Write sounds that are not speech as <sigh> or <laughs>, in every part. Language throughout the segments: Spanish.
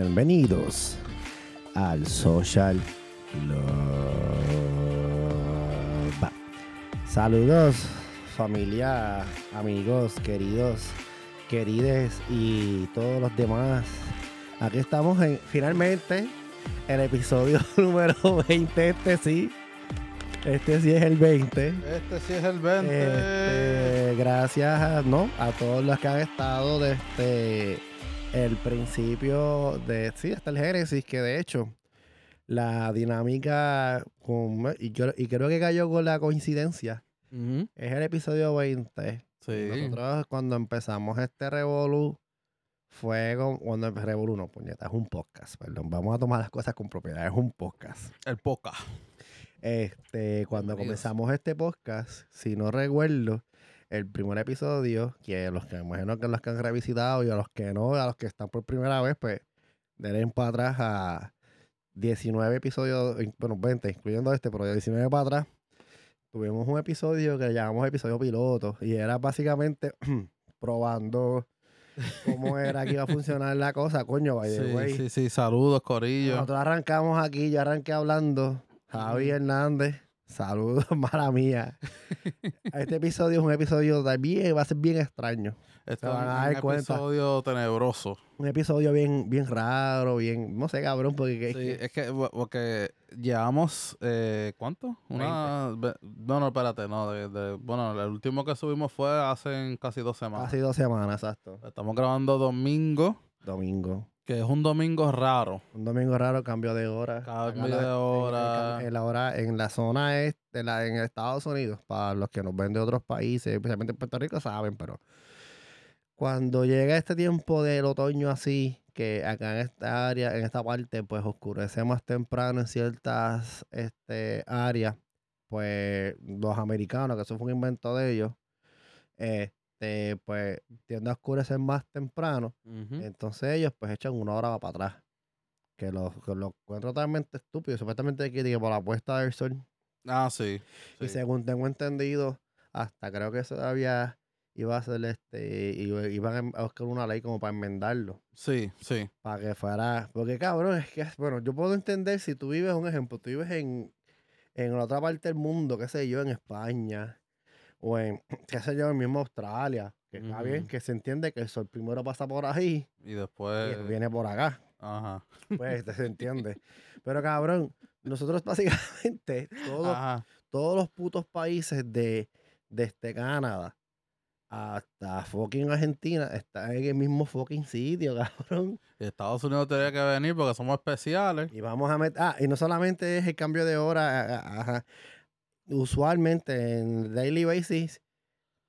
Bienvenidos al Social Club. Saludos, familia, amigos, queridos, querides y todos los demás. Aquí estamos en, finalmente, el episodio <laughs> número 20. Este sí. Este sí es el 20. Este sí es el 20. Este, gracias a, ¿no? a todos los que han estado desde el principio de sí, hasta el Génesis, que de hecho la dinámica con, y, yo- y creo que cayó con la coincidencia. Es el episodio 20. Sí. Nosotros cuando empezamos este Revolu fue con, cuando Revolu no, puñeta, es un podcast, perdón. Vamos a tomar las cosas con propiedad, es un podcast. El poca. Este, cuando comenzamos este podcast, si no recuerdo, el primer episodio, que los que me imagino que los que han revisitado y a los que no, a los que están por primera vez, pues denle para atrás a 19 episodios, bueno, 20, incluyendo este, pero de 19 para atrás, tuvimos un episodio que llamamos episodio piloto y era básicamente <clears throat> probando cómo era que iba a funcionar la cosa, coño, by the Sí, way. sí, sí. Saludos, Corillo. Nosotros arrancamos aquí, yo arranqué hablando. Javi. Hernández, saludos, <laughs> mala mía. Este episodio es un episodio también, va a ser bien extraño. Este se van a dar un cuenta. episodio tenebroso. Un episodio bien, bien raro, bien, no sé, cabrón, porque es Sí, que- es que porque llevamos, eh, ¿cuánto? Una, no, no, espérate, no, de, de- bueno, el último que subimos fue hace casi dos semanas. casi dos semanas, exacto. Estamos grabando domingo, Domingo. Que es un domingo raro. Un domingo raro, cambio de hora. Cambio de en- en- hora. En, la hora, en la zona este, la, en Estados Unidos, para los que nos ven de otros países, especialmente en Puerto Rico, saben, pero cuando llega este tiempo del otoño así, que acá en esta área, en esta parte, pues oscurece más temprano en ciertas este, áreas, pues los americanos, que eso fue un invento de ellos, este, pues tienden a oscurecer más temprano. Entonces ellos pues echan una hora para atrás. Que lo, que lo encuentro totalmente estúpido. Supuestamente que, que por la puesta del sol. Ah, sí. Y según tengo entendido, hasta creo que todavía iba a ser este. iba- Iban a buscar una ley como para enmendarlo. Sí, sí. Para que fuera. Porque cabrón, es que bueno, yo puedo entender si tú vives, un ejemplo, tú vives en, en la otra parte del mundo, qué sé yo, en España. O en, <clears throat> qué sé yo, en mismo Australia. Que está bien, que se entiende que el sol primero pasa por ahí Y y después. después viene por acá. Ajá. Pues se <laughs> entiende. Pero cabrón, nosotros <laughs> básicamente, todos, Ajá. todos los putos países de, este Canadá hasta fucking Argentina están en el mismo fucking sitio, <laughs> cabrón. Y Estados Unidos tendría que venir porque somos especiales. Y vamos a meter. Ah, y no solamente es el cambio de hora, a- a- ajá. Usualmente en daily basis,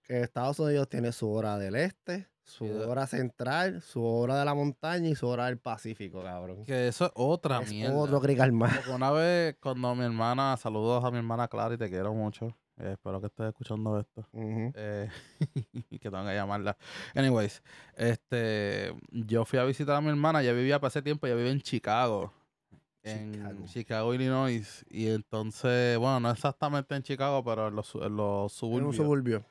que Estados Unidos tiene su hora del este, su hora central, su hora de la montaña y su hora del Pacífico, cabrón. Que eso es otra Es mierda. otro crical más. Una vez cuando mi hermana, saludos a mi hermana Clara y te quiero mucho. eh, espero que estés escuchando esto. Ujú. eh, y <laughs> que tengo que llamarla. Anyways, este, yo fui a visitar a mi hermana, ella vivía para ese tiempo, ella vive en Chicago. En Chicago. Chicago, Illinois. Y entonces, bueno, no exactamente en Chicago, pero en los, en los En un suburbios. suburbio.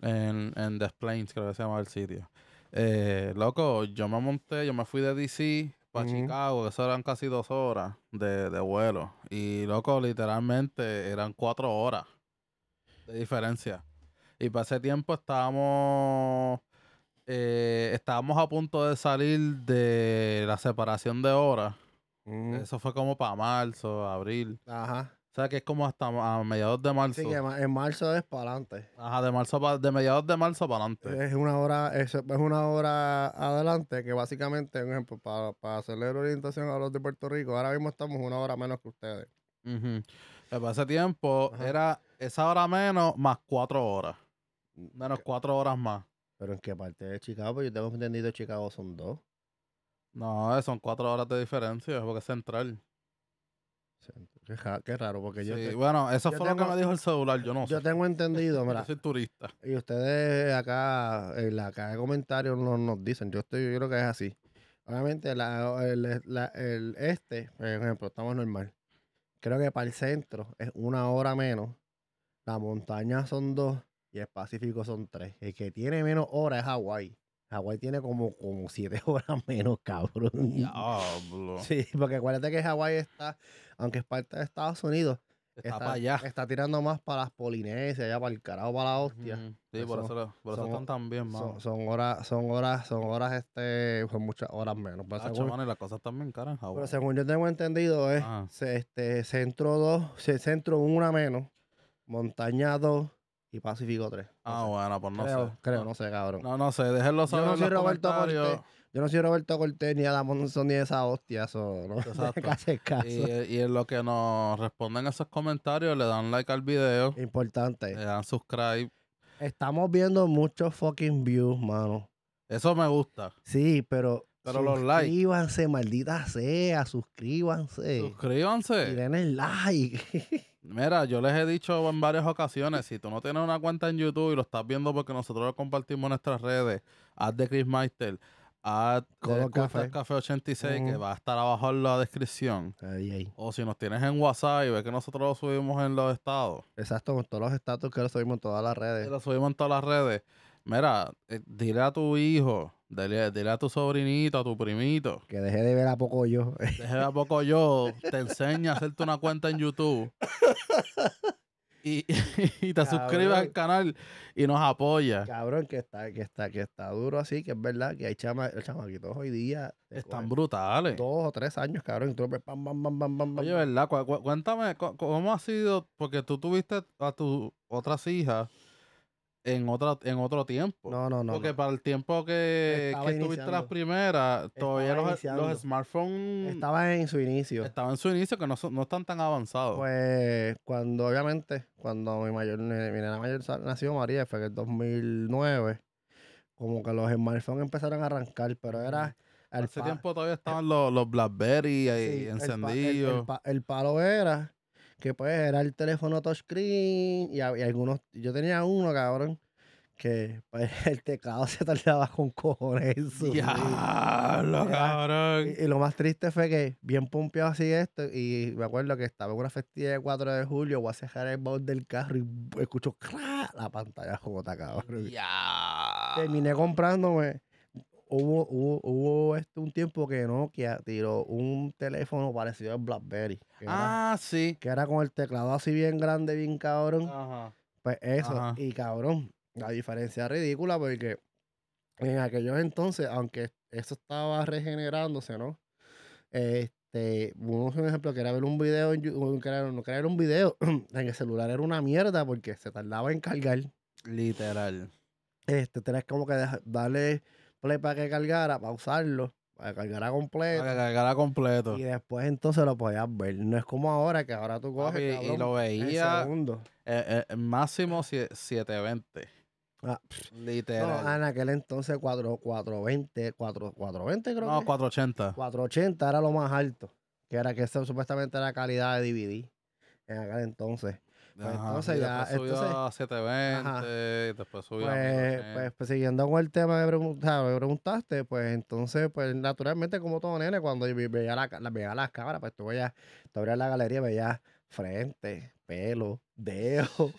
En, en Des Plains, creo que se llama el sitio. Eh, loco, yo me monté, yo me fui de DC para Ujú. Chicago, que eso eran casi dos horas de, de vuelo. Y loco, literalmente eran cuatro horas de diferencia. Y para ese tiempo estábamos, eh, estábamos a punto de salir de la separación de horas. Ujú. Eso fue como para marzo, abril. Ajá. O sea que es como hasta a mediados de marzo. Sí, que en marzo es para adelante. Ajá, de marzo pa- de mediados de marzo para adelante. Es una hora, es, es una hora adelante que básicamente, un ejemplo, para, para hacerle la orientación a los de Puerto Rico, ahora mismo estamos una hora menos que ustedes. Eh, Para ese tiempo Ajá. era esa hora menos más cuatro horas. Menos cuatro horas más. Pero en qué parte de Chicago, yo tengo entendido que Chicago son dos. No, son cuatro horas de diferencia porque es central. Qué, raro, porque yo, Sí, te- bueno, eso yo fue lo que me dijo el celular. Yo no yo sé. tengo entendido, <laughs> mira, Yo soy turista. y ustedes acá en la caja de comentarios nos, nos dicen, yo estoy, yo creo que es así. Obviamente la- el, la- el este, por ejemplo, estamos normal. Creo que para el centro es una hora menos. La montaña son dos y el Pacífico son tres. El que tiene menos horas es Hawái. Hawái tiene como, como siete <laughs> horas menos, cabrón. Diablo. Sí, porque acuérdate que Hawái está, aunque es parte de Estados Unidos, Está, para allá. está tirando más para las Polinesias, allá para el carajo, para la hostia. Sí, Pues por son- eso, por eso están tan bien, mano. Son, son horas, son horas, son horas, este, son muchas horas menos. Pero, Tacho, según, mano, y las cosas están bien caras en Hawái. pero según yo tengo entendido, es se- este, centro 2, centro una menos, montaña 2 y Pacífico 3. Ah, bueno, pues no creo, sé. creo, no, no sé, cabrón. no, no sé, déjenlo Yo saber no en soy los Roberto. Cortés. Yo no soy Roberto Cortés ni Adam Monzón ni esa hostia, eso, ¿no? <laughs> Caso. Y, y en lo que nos responden esos comentarios, le dan like al video, Importante. le dan subscribe. Estamos viendo muchos fucking views, mano. Eso me gusta. Sí, pero. Pero los likes. Suscríbanse, maldita sea, suscríbanse. Y Suscríbanse. den el like. <laughs> Mira, yo les he dicho en varias ocasiones, si tú no tienes una cuenta en YouTube y lo estás viendo porque nosotros lo compartimos en nuestras redes, haz de Chris Meister, haz de Café. Café 86, que va a estar abajo en la descripción. O si nos tienes en WhatsApp y ves que nosotros lo subimos en los estados, Exacto, con todos los estatus que lo subimos en todas las redes. lo subimos en todas las redes. Mira, eh, dile a tu hijo, dile, dile a tu sobrinito, a tu primito, Que deje de ver a poco yo. Deje a poco yo, te enseña a hacerte una cuenta en YouTube. <laughs> Y, y te suscribes al canal y nos apoya. Cabrón, que está, que está, que está duro así, que es verdad que hay chama, chamaquitos hoy día. Están brutales. Dos o tres años, cabrón. Y tú pam, pam, pam, pam, pam, pam. Oye, ¿verdad? Cu- cu- cuéntame, cu- ¿cómo ha sido? Porque tú tuviste a tus otras hijas en, otra, en otro tiempo. No, no, no. Porque no. para el tiempo que, que tuviste las primeras, todavía los, los smartphones Estaba en su inicio. estaban en su inicio, que no, son- no están tan avanzados. Pues cuando, obviamente, cuando mi mayor, mi nena mayor nació, María, fue en el 2009, como que los smartphones empezaron a arrancar, pero era... Hace pa- tiempo todavía estaban los, los Blackberry ahí sí, el pa- el- encendidos. El palo era que pues era el teléfono touchscreen y, y algunos... Yo tenía uno, cabrón, que pues, <laughs> el teclado se tardaba con cojones cabrón. Y, y lo más triste fue que bien pompeado así esto, y me acuerdo que estaba en una festividad de 4 de julio, voy a cerrar el baúl del carro y escucho ¡cra! la pantalla jota, cabrón. Ya. Terminé comprándome, hubo, hubo, hubo este, un tiempo que Nokia tiró un teléfono parecido al BlackBerry, que, era, Ah, sí. que era con el teclado así bien grande, bien cabrón. Ajá. Pues eso, Ajá. y cabrón, la diferencia es ridícula porque en aquellos entonces, aunque eso estaba regenerándose, ¿no? Este, uno un ejemplo, quería ver un video, en quería, no un video, <clears throat> en el celular era una mierda porque se tardaba en cargar. Literal. Este, tenías como que deja- darle play para que cargara, pausarlo, para que cargara completo. Para que cargara completo. Y después entonces lo podías ver. No es como ahora, que ahora tú coges, Papi, y lo en veía eh, eh, máximo sie- 720. Ah, Literal. No, en aquel entonces 4, 420, 4, 420 creo No, que. 480. 480 era lo más alto. Que era que eso supuestamente era calidad de DVD. En aquel entonces. Pues Ajá, entonces y ya, subió entonces- a 720, Ajá. y después subió a Pues, 1080. pues, pues, siguiendo con el tema que pregunta- me preguntaste, pues entonces, pues naturalmente, como todo nene, cuando yo ve- veía, la, la- veía las cámaras, pues tú veías, tú abrías la galería, veías frente, pelo, <laughs> dedo,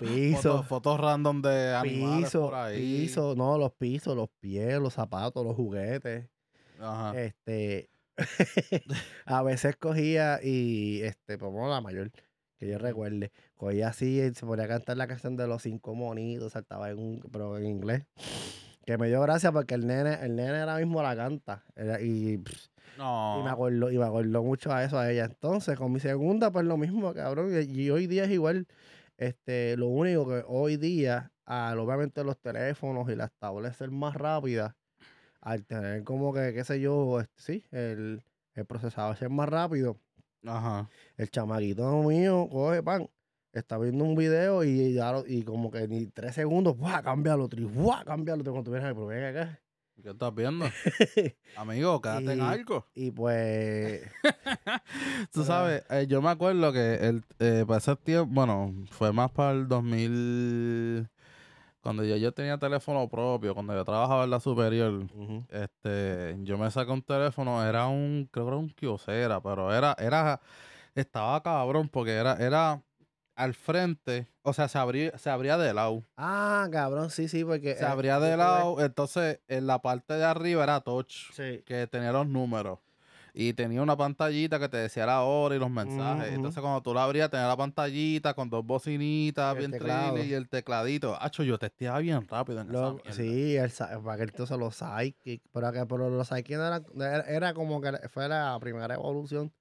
piso, fotos, fotos random de animales piso, por ahí. piso, no, los pisos, los pies, los zapatos, los juguetes. Ajá. Este, <laughs> a veces cogía y, este, como la mayor, que yo recuerde, cogía así y se ponía a cantar la canción de los cinco monitos, saltaba en un, pero en inglés. Que me dio gracia porque el nene, el nene ahora mismo la canta. era- y, pff, no. y me acordó, y me acordó mucho a eso a ella. Entonces, con mi segunda, pues lo mismo, cabrón. Y, y hoy día es igual. Este, lo único que hoy día, al obviamente los teléfonos y las tablets ser más rápidas, al tener como que, qué sé yo, este, sí, el, el procesador ser más rápido, Ajá. el chamaquito mío coge pan, está viendo un video y, ya lo- y como que ni tres segundos, ¡buah! Cambia lo otro, y ¡buah! Cambia lo otro. Cuando tú vienes, pero ven acá. ¿Qué estás viendo? <laughs> Amigo, quédate en Y- algo. y pues, <laughs> Tú sabes, eh, yo me acuerdo que el, eh, para ese tiempo, bueno, fue más para el 2000, cuando yo, yo tenía teléfono propio, cuando yo trabajaba en la superior, este, yo me saqué un teléfono, era un, creo que era un Kyocera, pero era, era, estaba cabrón porque era, era, al frente, o sea, se abría, se abría de lado. Ah, cabrón, sí, sí, porque. Se eh, abría de lado, entonces en la parte de arriba era touch, Sí. que tenía los números. Y tenía una pantallita que te decía la hora y los mensajes. Entonces cuando tú la abrías, tenía la pantallita con dos bocinitas, El bien trilly y el tecladito. Hacho, yo testeaba bien rápido en esa Lo- mierda. sí, el, para aquel entonces los Psychic, pero, que, pero los Psychic era, era como que fue la primera evolución.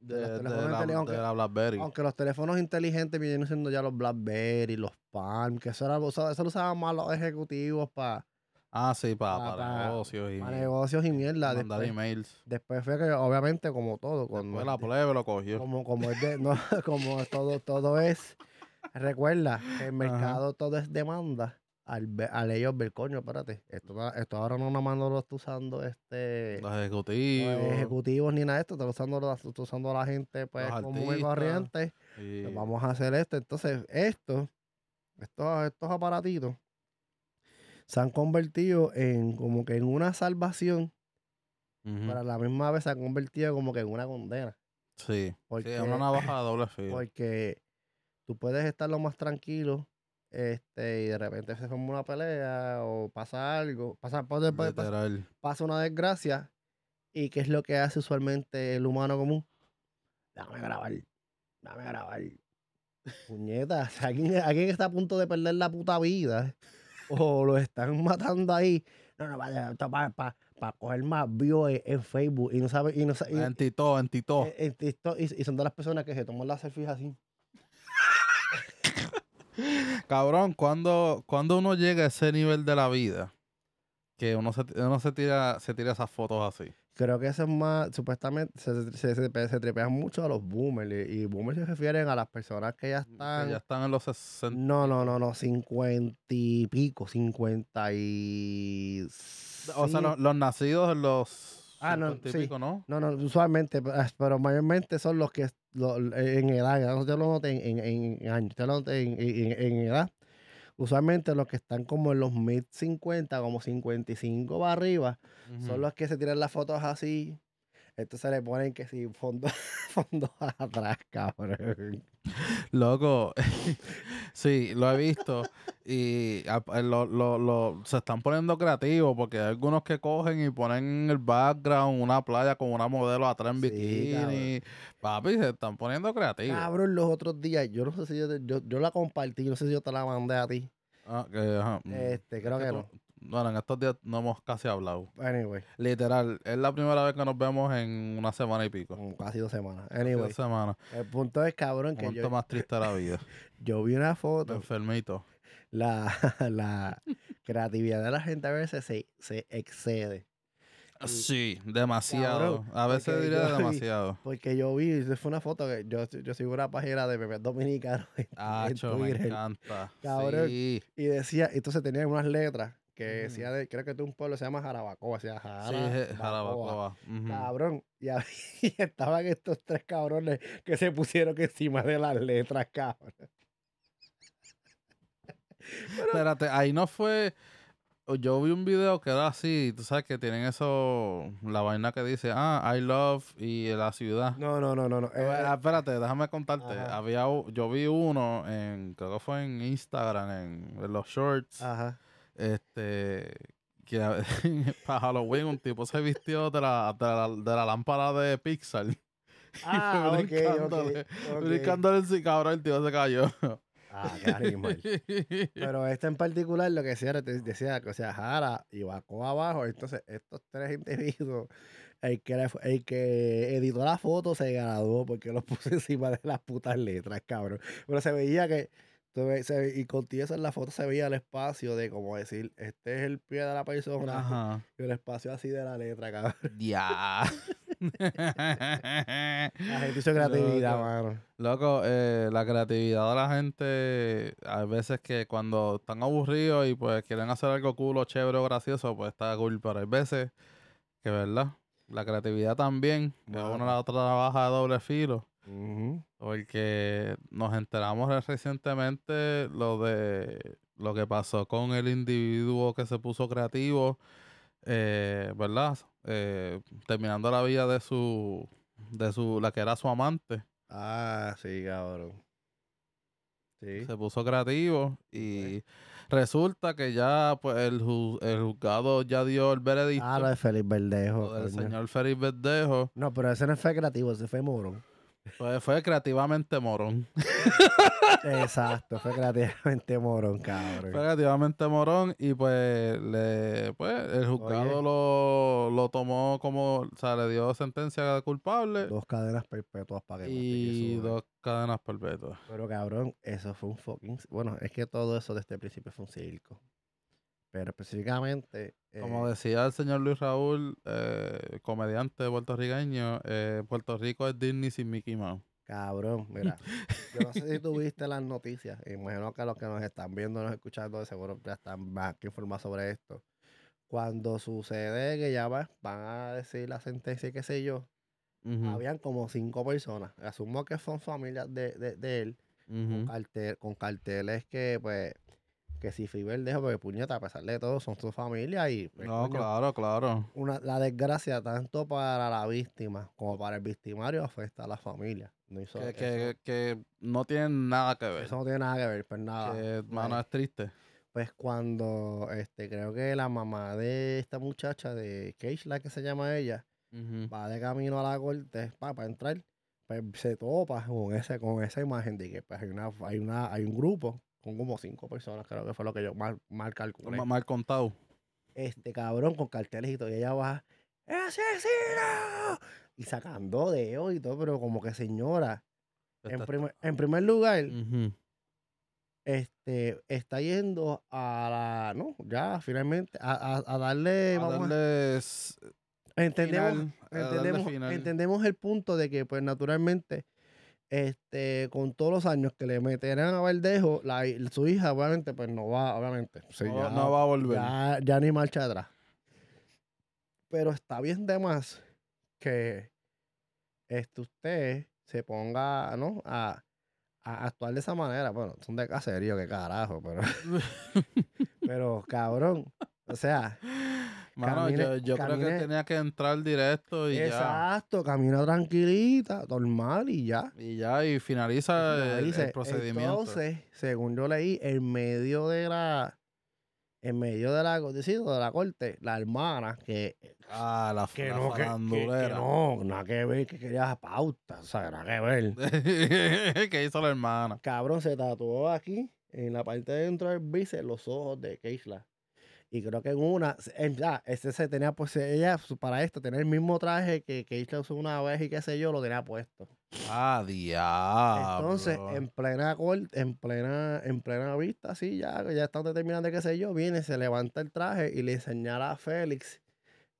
de, los de teléfonos la, inteligentes, de la BlackBerry. Aunque los teléfonos inteligentes vienen siendo ya los BlackBerry, los Palm, que eso, era, eso, eso lo usaban más los ejecutivos para Ah, sí, para, pa- para pa- negocios y negocios y mierda. mandar Después, emails. después fue que, obviamente, como todo, Después cuando la plebe lo cogió. como, como es de, no, <laughs> como todo, todo es, recuerda que el mercado todo es demanda. Al, al ellos ver, coño, espérate, esto, esto ahora no nada más no lo está usando este Los los ejecutivos. ejecutivos ni nada de esto, está usando, la- está usando la gente pues Los común y artistas. corriente. y- pues vamos a hacer esto. Entonces, esto, estos, estos aparatitos se han convertido en como que en una salvación, Ujú. pero a la misma vez se han convertido como que en una condena. Sí. Porque, es una navaja de doble filo. porque tú puedes estar lo más tranquilo este, y de repente se forma una pelea o pasa algo, pasa, pasa, Literal. pasa una desgracia. ¿Y qué es lo que hace usualmente el humano común? Déjame grabar, déjame grabar. Puñeta, <laughs> alguien está a punto de perder la puta vida o lo están <laughs> matando ahí. No, no, vaya, para para coger más views en, en Facebook y no sabe, y no sa- y- En Tito, en Tito. en- en TikTok, y, y son de las personas que se toman las selfies así. <laughs> Cabrón, cuando, cuando uno llega a ese nivel de la vida, que uno se, uno se tira, se tira esas fotos así. Creo que eso es más, supuestamente, se, se, se, se trepean mucho a los boomers. Y, y boomers se refieren a las personas que ya que están. ya están en los 60. No, no, no, no, cincuenta y pico, cincuenta y. O sea, los, los nacidos en los Ah, no, 50 y sí. pico, ¿no? No, no, usualmente, pe- pero mayormente son los que lo- en edad, te lo noté en, en, en años, te lo noté en, en edad. Usualmente los que están como en los mid 50, como 55 para arriba, Ujú. son los que se tiran las fotos así. Entonces le ponen que si fondo, <laughs> fondo atrás, cabrón. Loco, <laughs> sí, lo he visto y a- eh, lo, lo- lo- se están poniendo creativos porque hay algunos que cogen y ponen en el background una playa con una modelo atrás en Sí, bikini. Papi, se están poniendo creativos. Cabrón, los otros días, yo no sé si yo, te- yo, yo la compartí, no sé si yo te la mandé a ti. Ah, que, ajá, mm. Este, creo Es que tú- no. Bueno, en estos días no hemos casi hablado. Anyway, Literal, es la primera vez que nos vemos en una semana y pico. como casi dos semanas. Anyway, dos semanas. el punto es, cabrón, que Momento yo, más triste de la vida. <laughs> yo vi una foto, Enfermito. la, <laughs> la creatividad de la gente a veces se, se excede. Sí, demasiado. Cabrón, A veces diría yo demasiado. Porque yo vi, fue una foto que yo, yo sigo una página de bebés dominicanos en, Ah, en me encanta. Cabrón. Sí, Y decía, entonces tenía unas letras que decía, de, creo que de un pueblo se llama Jarabacoa, decía sí, Jarabacoa. je- Jarabacoa. Ujú. Cabrón. Y, ahí <laughs> estaban estos tres cabrones que se pusieron encima de las letras, cabrón. <laughs> Espérate, ahí no fue. o Yo vi un video que era así, tú sabes que tienen eso, la vaina que dice, ah, I love y la ciudad. No, no, no, no. no. eh, espérate, déjame contarte. Ajá. Había, yo vi uno en, creo que fue en Instagram, en, en los shorts. ajá. Este, que <laughs> para Halloween un tipo se vistió de la, de la, de la lámpara de Pixar. <laughs> Ah, ok, ok, brincándole, ok. Brincándole en sí, cabrón, el tío se cayó. Ah, qué animal. <laughs> Pero este en particular lo que decía decía que, o sea, Jara y Bacoa abajo. Entonces, estos tres individuos, el que, el que editó la foto se graduó porque los puso encima de las putas letras, cabrón. Pero se veía que, ve- y contigo eso en la foto se veía el espacio de como decir, este es el pie de la persona <laughs> Ajá. y el espacio así de la letra, cabrón. Ya. La gente hizo creatividad, Loco. mano. Loco, eh, la creatividad de la gente, hay veces que cuando están aburridos y pues quieren hacer algo cool chévere o gracioso, pues está cool, pero hay veces que, ¿verdad? La creatividad también, que Mano. una la otra trabaja de doble filo, Porque nos enteramos re- recientemente lo de lo que pasó con el individuo que se puso creativo, eh, ¿verdad? Eh, terminando la vida de su, de su, la que era su amante. Ah, sí, cabrón. Sí. Se puso creativo y resulta que ya pues el, ju- el juzgado ya dio el veredicto Ah, lo de Félix Verdejo. coño. señor Félix Verdejo. No, pero ese no fue creativo, ese fue morón. Fue, fue creativamente morón. Exacto, fue creativamente morón, Fue cabrón. creativamente morón y pues le pues el juzgado lo, lo tomó como, o sea, le dio sentencia culpable Dos cadenas perpetuas para que y dos cadenas perpetuas. Pero cabrón, eso fue un fucking... Bueno, es que todo eso desde el principio fue un circo. Pero específicamente... Como eh, decía el señor Luis Raúl, eh, comediante puertorriqueño, eh, Puerto Rico es Disney sin Mickey Mouse. Cabrón, mira. Yo no sé si tuviste <laughs> las noticias. Imagino que los que nos están viendo, nos escuchando, de seguro ya están más que informados sobre esto. Cuando sucede que ya va- van a decir la sentencia y qué sé yo, habían como cinco personas. Asumo que son familias de, de, de él, con, cartel, con carteles que, pues, que si fui verdejo, porque puñeta, a pesar de todo, son su familia y, pues, No, coño, claro, claro. una, la desgracia, tanto para la víctima como para el victimario, afecta a la familia. No hizo- Que, que, que no tienen nada que ver. Eso no tiene nada que ver, pues nada. Que, pues, mano, es triste. Pues cuando, este, creo que la mamá de esta muchacha, de Keishla, que se llama ella, va de camino a la corte para entrar, pues se topa con, ese, con esa imagen de que pues, hay, una, hay, una, hay un grupo con como cinco personas, creo que fue lo que yo mal, mal calculé. Ma- Mal contado. Este cabrón con carteles y todo, y ella va, ¡asesino! Y sacando dedos y todo, pero como que señora, en, primer, en primer lugar, Ujú. este, está yendo a la, no, ya finalmente, a, a- a darle, A vamos entendemos, final, darle entendemos, final. entendemos el punto de que, pues, naturalmente, este, con todos los años que le meterán a Verdejo, la, su hija, obviamente, pues, no va, obviamente, sí, no, ya, no va a volver. ya, ya ni marcha atrás. Pero está bien de más que este, usted se ponga, ¿no? A, a actuar de esa manera. Bueno, son de caserío, qué carajo, pero, <laughs> pero cabrón. O sea, Mano, yo, camine- yo creo que camine- tenía que entrar directo y ya. exacto, camina tranquilita, normal y ya. Y ya, y finaliza Como el, el procedimiento. Entonces, según yo leí, en medio de la, en medio de la, de la corte, la hermana, que, ah, la, que la no, que, que- que no, nada que ver, que quería pauta, o sea, nada que ver. <laughs> ¿Qué hizo la hermana? Cabrón, se tatuó aquí, en la parte de dentro del bíceps, los ojos de Keishla. Y creo que en una, en, ya, ese se tenía, pues ella, para esto, tener el mismo traje que Keishla usó una vez y qué sé yo, lo tenía puesto. Ah, diablo. Entonces, en plena corte, en plena, en plena vista, así ya, ya están determinando qué sé yo, viene, se levanta el traje y le señala a Félix,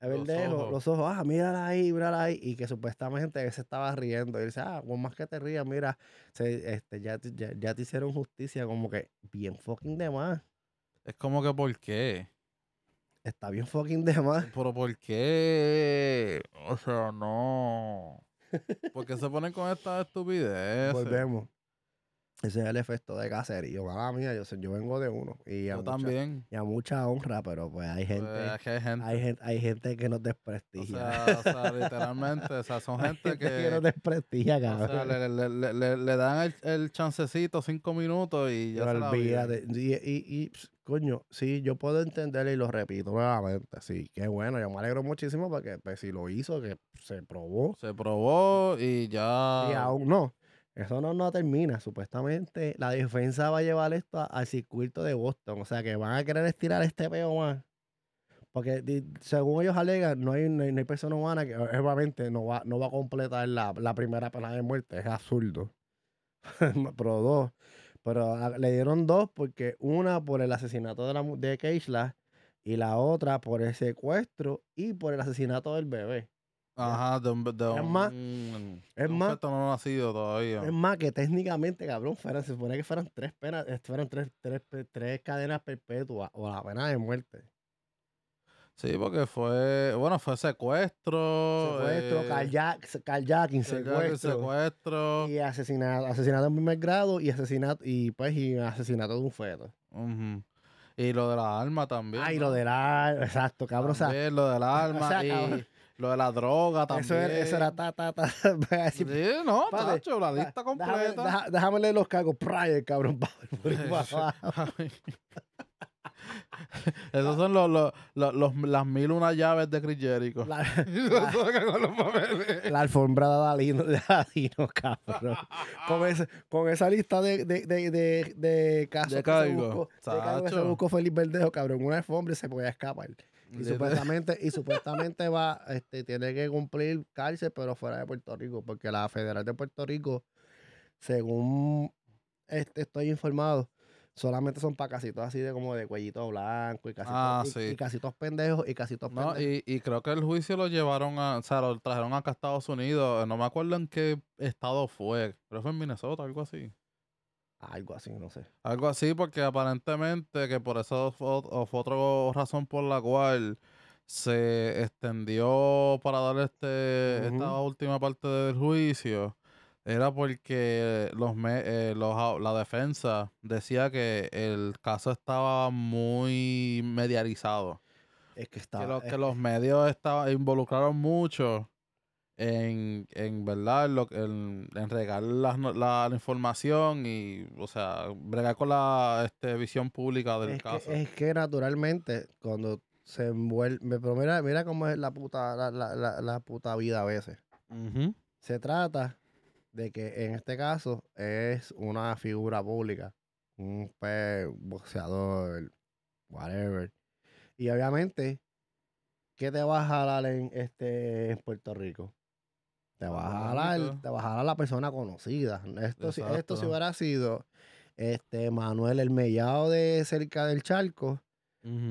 a Los Verdejo, ojos. los ojos, ah, mírala ahí, mírala ahí, y que supuestamente él se estaba riendo. Y él dice, ah, por más que te rías, mira, se, este, ya, ya, ya te hicieron justicia, como que bien fucking de más. Es como que, ¿por qué? Está bien fucking de más. Pero ¿por qué? O sea, no. ¿Por qué se ponen con esta estupidez? Volvemos. Ese es el efecto de caserío. Mala mía, yo, yo vengo de uno. Y a, Yo mucha, también. y a mucha honra, pero pues hay gente, Pues, es que hay gente. hay gente, hay gente que nos o, desprestigia. sea, o sea, literalmente, o sea, son <laughs> gente gente que que. nos desprestigia, O sea, le, le- le- le- le dan el, el chancecito cinco minutos y ya Pero se la. Y, y, y, ps, coño, sí, yo puedo entender y lo repito nuevamente. Sí, qué bueno. Yo me alegro muchísimo porque pues, si lo hizo, que se probó. Se probó y ya. Y aún no. Eso no, no termina. Supuestamente la defensa va a llevar esto al circuito de Boston. O sea que van a querer estirar este peo más. Porque según ellos alegan, no hay, no hay, no hay persona humana que eh, obviamente no va, no va a completar la, la primera pena de muerte. Es absurdo. <laughs> pero dos. Pero a- le dieron dos porque una por el asesinato de, la, mu- de Keishla y la otra por el secuestro y por el asesinato del bebé. Ajá, de un. De Es un más- un es más- feto no nacido todavía. Es más que técnicamente, cabrón, fueran, se supone que fueran tres penas, eh, fueran tres, tres, tres cadenas perpetuas o la pena de muerte. Sí, porque fue. Bueno, fue secuestro. Secuestro, eh, carjacking, carjacking, secuestro. secuestro. Y asesinato, asesinato en primer grado y asesinato, y pues, y asesinato de un feto. Ujú. Y lo de la arma también. Ah, y ¿no? lo de la, exacto, cabrón, o sea, También lo del <laughs> arma. sea, y, cabrón. Lo de la droga también. Eso era, eso era ta, ta, ta. <laughs> Sí, no, Padre, tacho, la Déjame- lista completa. deja- déjame leer los cargos. El cabrón. <laughs> pa- por ahí para abajo. Esos son los, los, los, los- las mil una llaves de Chris Jericho. La, <laughs> la alfombra de Adalino, de Adalino, cabrón. Con, <laughs> ese- con esa lista de, de, de, de, de casos De que se buscó, de cargo que se buscó Felipe Verdejo, cabrón. Una alfombra y se podía escapar. Y supuestamente, y supuestamente va, este, tiene que cumplir cárcel, pero fuera de Puerto Rico, porque la Federal de Puerto Rico, según este, estoy informado, solamente son para casitos así de como de cuellito blanco y casitos, Ah, y, sí. y casitos pendejos y casitos No, pendejos. y, y creo que el juicio lo llevaron a, o sea, lo trajeron acá a Estados Unidos. No me acuerdo en qué estado fue. Creo que fue en Minnesota, algo así. Algo así, no sé. Algo así, porque aparentemente que por eso fue, otra razón por la cual se extendió para dar este esta última parte del juicio. Era porque los, me- eh, los la defensa decía que el caso estaba muy medializado. Es que Que, está. lo- es que los medios estaban involucraron mucho en, en verdad, en, lo, en, en regar no- la, la información y, o sea, bregar con la este, visión pública del es caso. que, es que naturalmente, cuando se envuelve. Pero mira, mira cómo es la puta, la, la, la, la puta vida a veces. Ujú. Se trata de que en este caso es una figura pública, un pues, boxeador, whatever. Y obviamente, ¿qué te va a jalar en este en Puerto Rico? Te va a jalar, te a jalar la persona conocida. Esto, si, esto si hubiera sido este Manuel el Mellado de cerca del charco,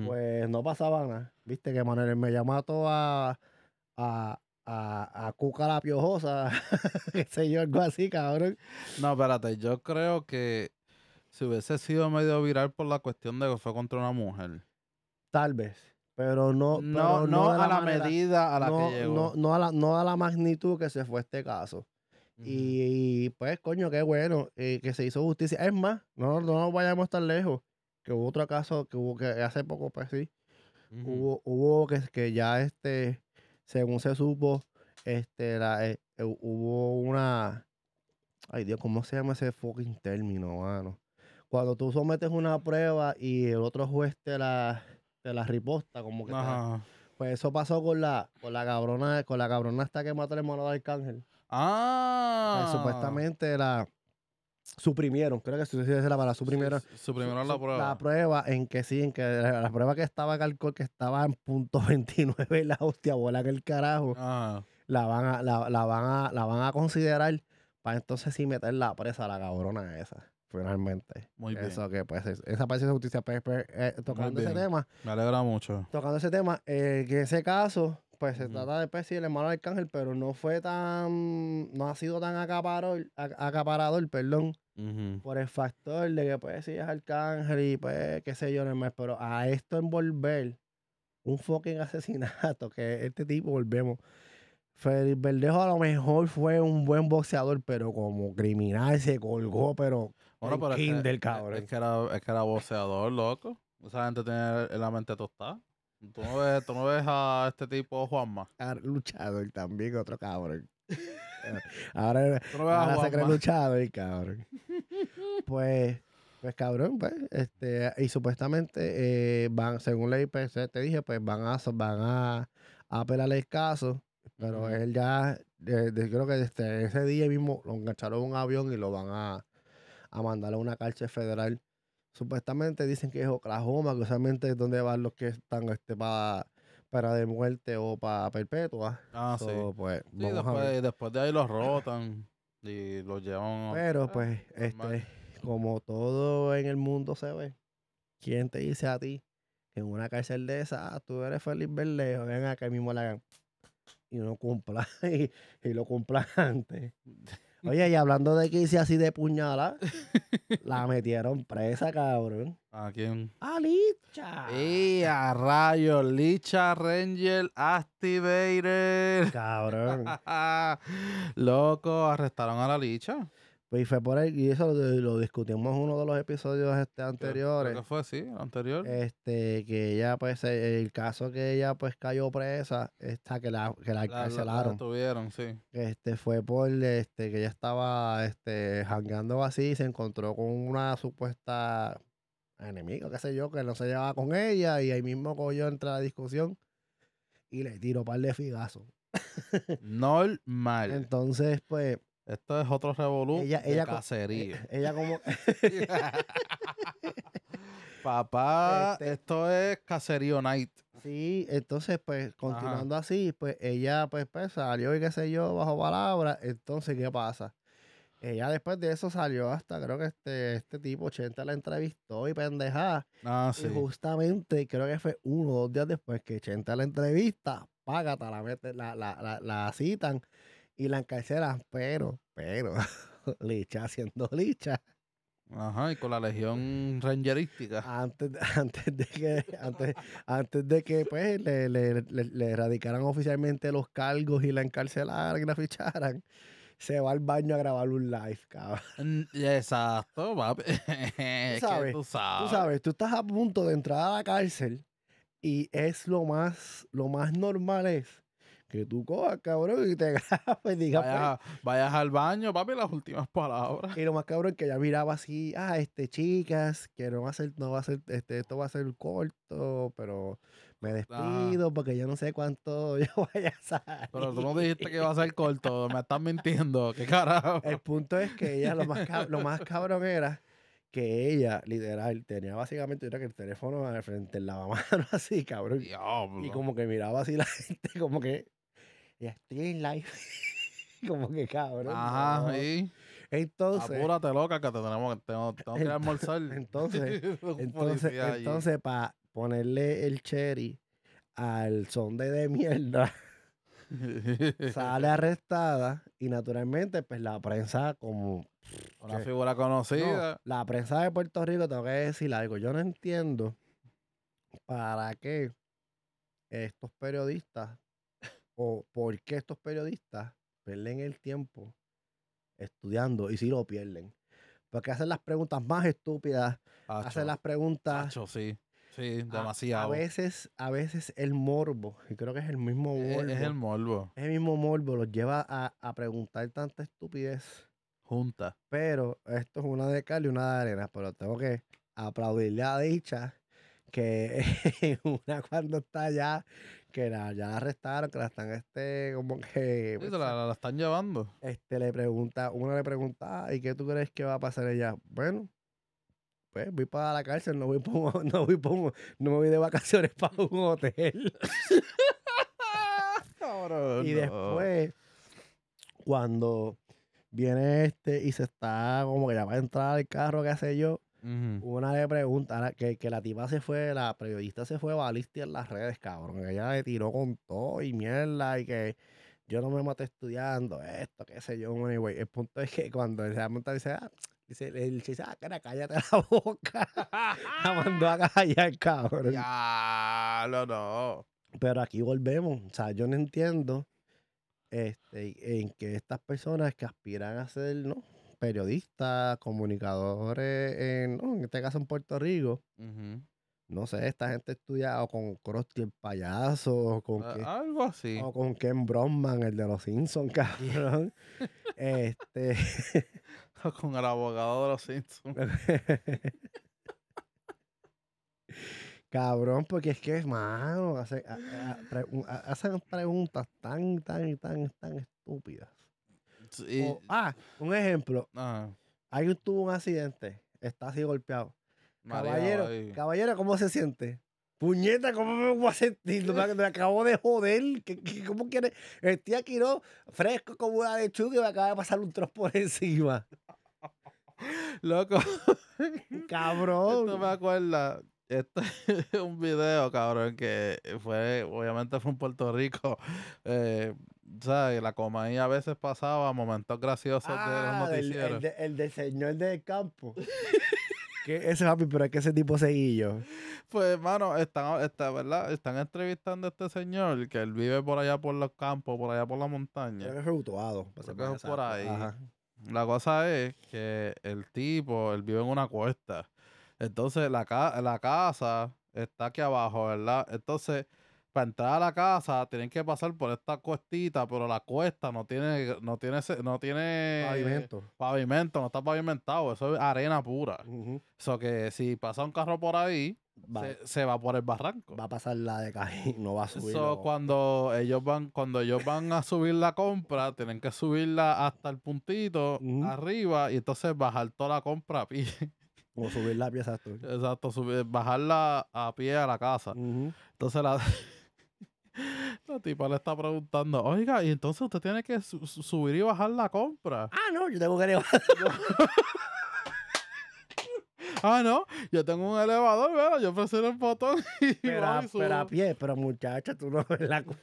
pues no pasaba nada. Viste que Manuel el Mellado mató a, a, a, a Cuca la Piojosa, <laughs> qué sé yo, algo así, cabrón. No, espérate, yo creo que si hubiese sido medio viral por la cuestión de que fue contra una mujer. Tal vez. Pero no, No, pero no, a la manera- medida a la no, que llegó. no, no a la, no a la magnitud que se fue este caso. Y, pues, coño, qué bueno eh, que se hizo justicia. Es más, no, no nos vayamos tan lejos. Que hubo otro caso que hubo que hace poco, pues sí, hubo, hubo que, que ya este, según se supo, este, la, eh, eh, hubo una, ay Dios, ¿cómo se llama ese fucking término, mano? Cuando tú sometes una prueba y el otro juez te la, te la riposta, como que te- pues eso pasó con la, con la cabrona, con la cabrona hasta que mató al hermano de Arcángel. Pues, Ah. supuestamente la suprimieron, creo que se dice la palabra, suprimieron. Su- suprimieron su- la su- prueba. La prueba en que sí, en que la, la prueba que estaba alcohol, que estaba en punto <laughs> 29, la hostia bola que el carajo, la van a, la, la van a, la van a considerar para entonces sí meter la presa a la cabrona esa, finalmente. Muy bien. Eso que pues es- esa parte de justicia, pues, pues, eh, tocando ese tema, Me alegra mucho. tocando ese tema, eh, que ese caso, pues se trata de pues, sí, el hermano de Arcángel, pero no fue tan, no ha sido tan acaparador, ac- acaparador, perdón, por el factor de que pues sí es Arcángel y pues qué sé yo, no es más, pero a esto envolver un fucking <laughs> asesinato, que este tipo, volvemos, Félix Verdejo a lo mejor fue un buen boxeador, pero como criminal se colgó, pero Bueno, en pero es que, cabrón. es que era, es que era boxeador, loco. Esa gente tiene la mente tostada. Tú no ves, tú no ves a este tipo Juanma. Ah, luchador también, otro cabrón. <laughs> ahora no a ahora se cree luchador, cabrón. <laughs> Pues, pues cabrón, pues, este, y supuestamente eh, van, según la IPC, te dije, pues van a, van a, a apelar el caso, pero él ya, creo que desde ese día mismo lo engancharon en un avión y lo van a, a mandar a una cárcel federal. Supuestamente dicen que es Oklahoma, que usualmente es donde van los que están este, para, para de muerte o para perpetua. Ah, sí. Pues, Sí, después, después de ahí los rotan y los llevan. a- Pero pues, este, como todo en el mundo se ve, ¿quién te dice a ti que en una cárcel de esa, ah, tú eres feliz Berlejo, ven acá mismo la hagan y no cumpla <laughs> y, y lo cumpla antes? <laughs> Oye, y hablando de que hice así de puñala, <laughs> la metieron presa, cabrón. ¿A quién? ¡A Licha! Y a rayos, Licha Ranger Activator. Cabrón. <laughs> Loco, arrestaron a la Licha. Pues y fue por ahí, y eso lo, lo discutimos en uno de los episodios este, anteriores. Que fue, sí, anterior. Este, que ella, pues, eh, el caso que ella, pues, cayó presa, esta, que la, que la La- detuvieron, sí. este fue por este que ella estaba este jangueando así y se encontró con una supuesta enemiga, qué sé yo, que no se llevaba con ella y ahí mismo cogió entre la discusión y le tiró par de figazos. <laughs> Normal. Entonces, pues, Esto es otro revolú Ella- de ella co- cacería. ella como <laughs> Papá, Este- esto es caserío night. sí, entonces pues continuando así, pues ella pues, pues salió y qué sé yo, bajo palabra, entonces ¿qué pasa? Ella después de eso salió hasta, creo que este, este tipo, Chente la entrevistó y pendejada. Ah, sí. Y justamente creo que fue uno o dos días después que Chente la entrevista, págata, la, la, la, la citan y la encarcelan, pero, pero, <laughs> Licha haciendo Licha, Ajá, y con la legión rangerística. antes, de- <laughs> antes de que, antes, antes de que pues le, le, le, le erradicaran oficialmente los cargos y la encarcelaran y la ficharan, se va al baño a grabar un live, cabrón. Mm, Exacto, papi. <laughs> Que sabes, tú Tú sabes. sabes, tú estás a punto de entrar a la cárcel y es lo más, lo más normal es que tú cojas, cabrón, y te <laughs> grabes y digas, pues, Vayas, al baño, papi, las últimas palabras. y lo más cabrón que ella miraba así, ah, este, chicas, que no va a ser, no va a ser, este, esto va a ser corto, pero me despido porque yo no sé cuánto <laughs> yo vaya a salir. Pero tú no dijiste que iba a ser corto, me estás mintiendo. <laughs> ¿Qué carajo? El punto es que ella, lo más, lo más cabrón era que ella, literal, tenía básicamente, creo que el teléfono al frente, el lavamanos así, cabrón. Diablo. Y como que miraba así la gente, como que ya estoy en live. <laughs> como que cabrón. Ajá, no. y Entonces, apúrate, loca, que te tenemos, tengo, tengo que almorzar. <laughs> entonces, <laughs> entonces, entonces, para ponerle el cherry al son de, mierda, sale arrestada y naturalmente, pues la prensa, como Una que- figura no, conocida. la prensa de Puerto Rico, tengo que decir algo. Yo no entiendo para qué estos periodistas o por qué estos periodistas pierden el tiempo estudiando y si lo pierden. Porque hacen las preguntas más estúpidas, Acho, hacen las preguntas acho, sí. Sí, demasiado. A, veces, a veces el morbo, y creo que es el mismo morbo, es, el morbo. es el mismo morbo, los lleva a, a preguntar tanta estupidez. Junta. Pero esto es una de cal y una de arena. Pero tengo que aplaudirle a dicha que <laughs> una cuando está allá, que la, ya la arrestaron, que la están este, como que Sí, pues, te la, la están llevando. este le pregunta, uno le pregunta, "Ah, ¿y qué tú crees que va a pasar ella? Bueno, pues voy para la cárcel, no voy <laughs> no voy no me voy de vacaciones para un hotel. <laughs> Cabrón, y no. después, cuando viene este y se está como que ya va a entrar al carro, qué sé yo, Una le pregunta que, que la tipa se fue, la periodista se fue balística en las redes, cabrón. Ella le tiró con todo y mierda y que yo no me maté estudiando esto, qué sé yo, anyway. El punto es que cuando se monta dice, ah, dice, el dice, ah, cara, cállate la <laughs> boca. la mandó a callar, cabrón. Ya, no, no. Pero aquí volvemos. O sea, yo no entiendo este, en que estas personas que aspiran a ser, ¿no? Periodistas, comunicadores, en, ¿no? en este caso en Puerto Rico, no sé, esta gente estudiado con Krusty el payaso, o con, Ken- Algo así. o con Ken Bronman, el de los Simpsons, <laughs> cabrón. este, <laughs> Con el abogado de los Simpsons. <laughs> cabrón, porque es que, mano, hace- a- a- pre- un- a- hacen preguntas tan, tan, tan, tan estúpidas. Sí, O- ah, un ejemplo, ah, alguien tuvo un accidente, está así golpeado. María Caballero, caballero, ¿cómo se siente? Puñeta, ¿cómo me voy a sentir? <laughs> Me, me acabo de joder. ¿Qué, qué- cómo quiere? Estoy aquí, ¿no? Fresco como una lechuga y me acaba de pasar un trozo por <laughs> encima. Loco, <laughs> Cabrón. esto me acuerda. Este es un video, cabrón, que fue, obviamente fue en Puerto Rico. Eh, ¿Sabes? La comedia a veces pasaba momentos graciosos de los Ah, el, noticieros. de- el del señor del campo. que ese papi, pero es que ese tipo seguillo. Pues, hermano, están, está, ¿verdad? Están entrevistando a este señor que él vive por allá por los campos, por allá por la montaña. Creo que fue Utuado. para ser Creo que es por ahí. Ajá. La cosa es que el tipo, él vive en una cuesta. Entonces la, ca- la casa está aquí abajo, ¿verdad? Entonces, para entrar a la casa tienen que pasar por esta cuestita, pero la cuesta no tiene, no tiene, no tiene Pavimento. pavimento, no está pavimentado, eso es arena pura. Ujú. Eso que si pasa un carro por ahí, se, se va por el barranco. va a pasar la de caer, <laughs> no va a subir. So, cuando ellos van, cuando ellos van a subir la compra, tienen que subirla hasta el puntito arriba y entonces bajar toda la compra a pie. <laughs> O subir la pieza. tú. Exacto, subir, bajarla a pie a la casa. Entonces la, <laughs> la tipa le está preguntando, oiga, y entonces usted tiene que su- su- subir y bajar la compra. Ah, no, yo tengo que levantar. <laughs> ah, no, yo tengo un elevador, ¿verdad? Yo presiono el botón <laughs> y Pero, a- pero a pie, pero muchacha, tú no ves la cu-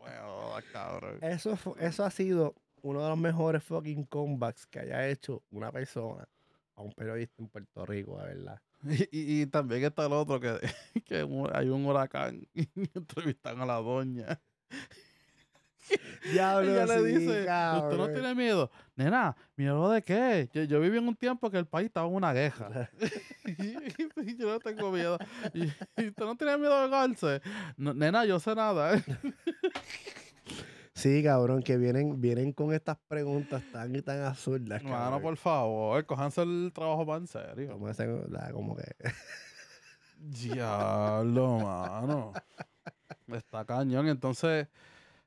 Bueno, cabrón. Eso, eso ha sido uno de los mejores fucking comebacks que haya hecho una persona a un periodista en Puerto Rico, de verdad. Y, <laughs> y- y también está el otro que, <laughs> que hay un huracán <laughs> y entrevistan a la doña. Diablo, Ella le sí, dice, ¿usted no tiene miedo? Nena, ¿miedo de qué? Yo, yo viví en un tiempo que el país estaba en una guerra. y yo no tengo miedo. Y, y usted no tiene miedo de ahogarse. No, nena, yo sé nada. Sí, cabrón, que vienen, vienen con estas preguntas tan y tan absurdas. Mano, cabrón. por favor, cójanse el trabajo más en serio. Como, ese- la- como que <laughs> Diablo, mano. Está cañón. Entonces,